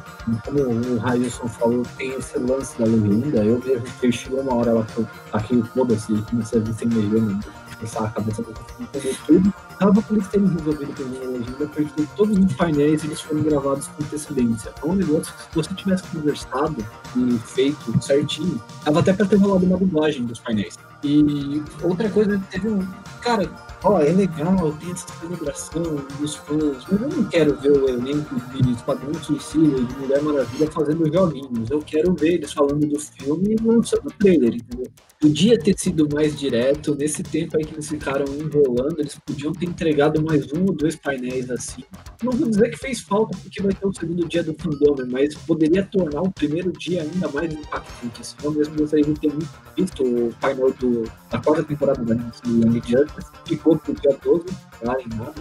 Como o Railson falou, tem esse lance da legenda. Eu vejo que chegou uma hora lá que eu aqui, foda-se, comecei a vir sem legenda, começar a cabeça pra entender tudo. Tava por eles terem resolvido mim a legenda, porque todos os painéis eles foram gravados com antecedência. É um negócio se você tivesse conversado e feito certinho, tava até pra ter rolado uma dublagem dos painéis. E outra coisa, teve um. Cara, ó, é legal, tem essa celebração dos fãs, mas eu não quero ver o elenco de Esquadrão Suicida e de Mulher Maravilha fazendo joguinhos. Eu quero ver eles falando do filme e lançando o trailer, entendeu? Podia ter sido mais direto, nesse tempo aí que eles ficaram enrolando, eles podiam ter entregado mais um ou dois painéis assim. Não vou dizer que fez falta, porque vai ter o segundo dia do fandom, mas poderia tornar o primeiro dia ainda mais impactante. Assim. Eu mesmo gostaria de ter visto o painel do, da quarta temporada da Young Justice, ficou pro dia 12, lá em nada,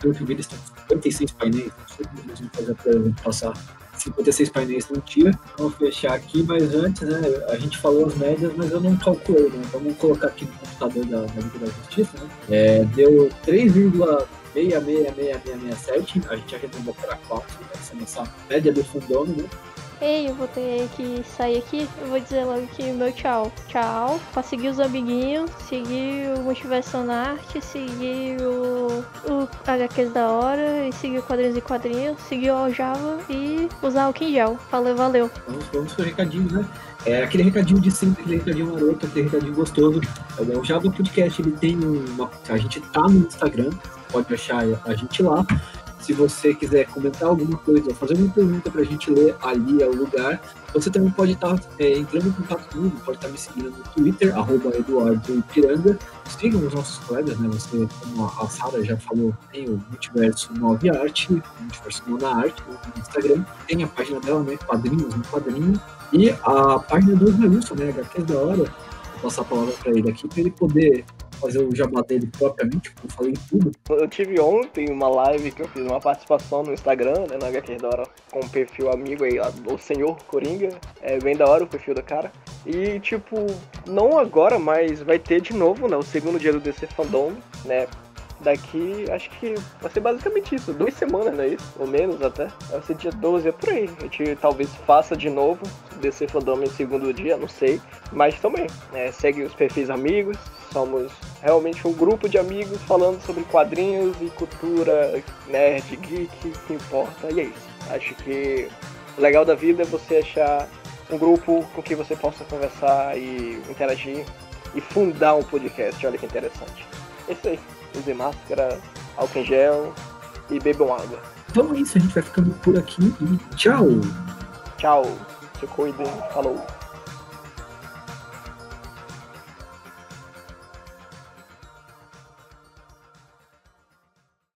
pelo que eu vi eles têm 56 painéis, não sei como eles vão fazer pra passar 56 painéis num dia. Vamos fechar aqui, mas antes, né, a gente falou as médias, mas eu não calculei, né? Vamos colocar aqui no computador da, da Liga da Justiça, né? É, deu 3,66667, a gente arredondou para 4, essa é a nossa média do fundão, né? Ei, eu vou ter que sair aqui. Eu vou dizer logo que meu tchau. Tchau. Pra seguir os amiguinhos, seguir o Multiverso na Arte, seguir o, o HQs da hora, e seguir o Quadrinhos e Quadrinhos, seguir o Aljava e usar o Gel. Valeu, valeu. Vamos, vamos pro recadinho, né? É aquele recadinho de sempre, aquele recadinho maroto, aquele recadinho gostoso. É, O Java Podcast, ele tem uma. A gente tá no Instagram, pode achar a gente lá. Se você quiser comentar alguma coisa ou fazer uma pergunta pra gente ler, ali é o lugar. Você também pode estar é, entrando em contato comigo, pode estar me seguindo no Twitter, arroba Eduardo Ipiranga. Sigam os nossos colegas, né? Você, como a Sara já falou, tem o Multiverso 9 Arte, Multiverso Nona Arte no Instagram. Tem a página dela, né? Quadrinhos no quadrinho. E a página do Wilson, né? HQs da hora. Vou passar a palavra pra ele aqui, pra ele poder fazer o jabá dele propriamente, como eu falei tudo. Eu tive ontem uma live que eu fiz uma participação no Instagram, né, no HQ da hora, com um perfil amigo aí, o Senhor Coringa. É bem da hora o perfil do cara. E, tipo, não agora, mas vai ter de novo, né, o segundo dia do DC Fandom, né, daqui, acho que vai ser basicamente isso, duas semanas, não é isso? Ou menos até. Vai ser dia 12, é por aí. A gente talvez faça de novo, DC Fandom em segundo dia, não sei. Mas também, né, segue os perfis amigos, somos realmente um grupo de amigos falando sobre quadrinhos e cultura nerd, geek, que importa, e é isso. Acho que o legal da vida é você achar um grupo com que você possa conversar e interagir e fundar um podcast, olha que interessante. É isso aí, use máscara, álcool em gel e bebam água. Então é isso, a gente vai ficando por aqui e tchau! Tchau, se cuidem, falou.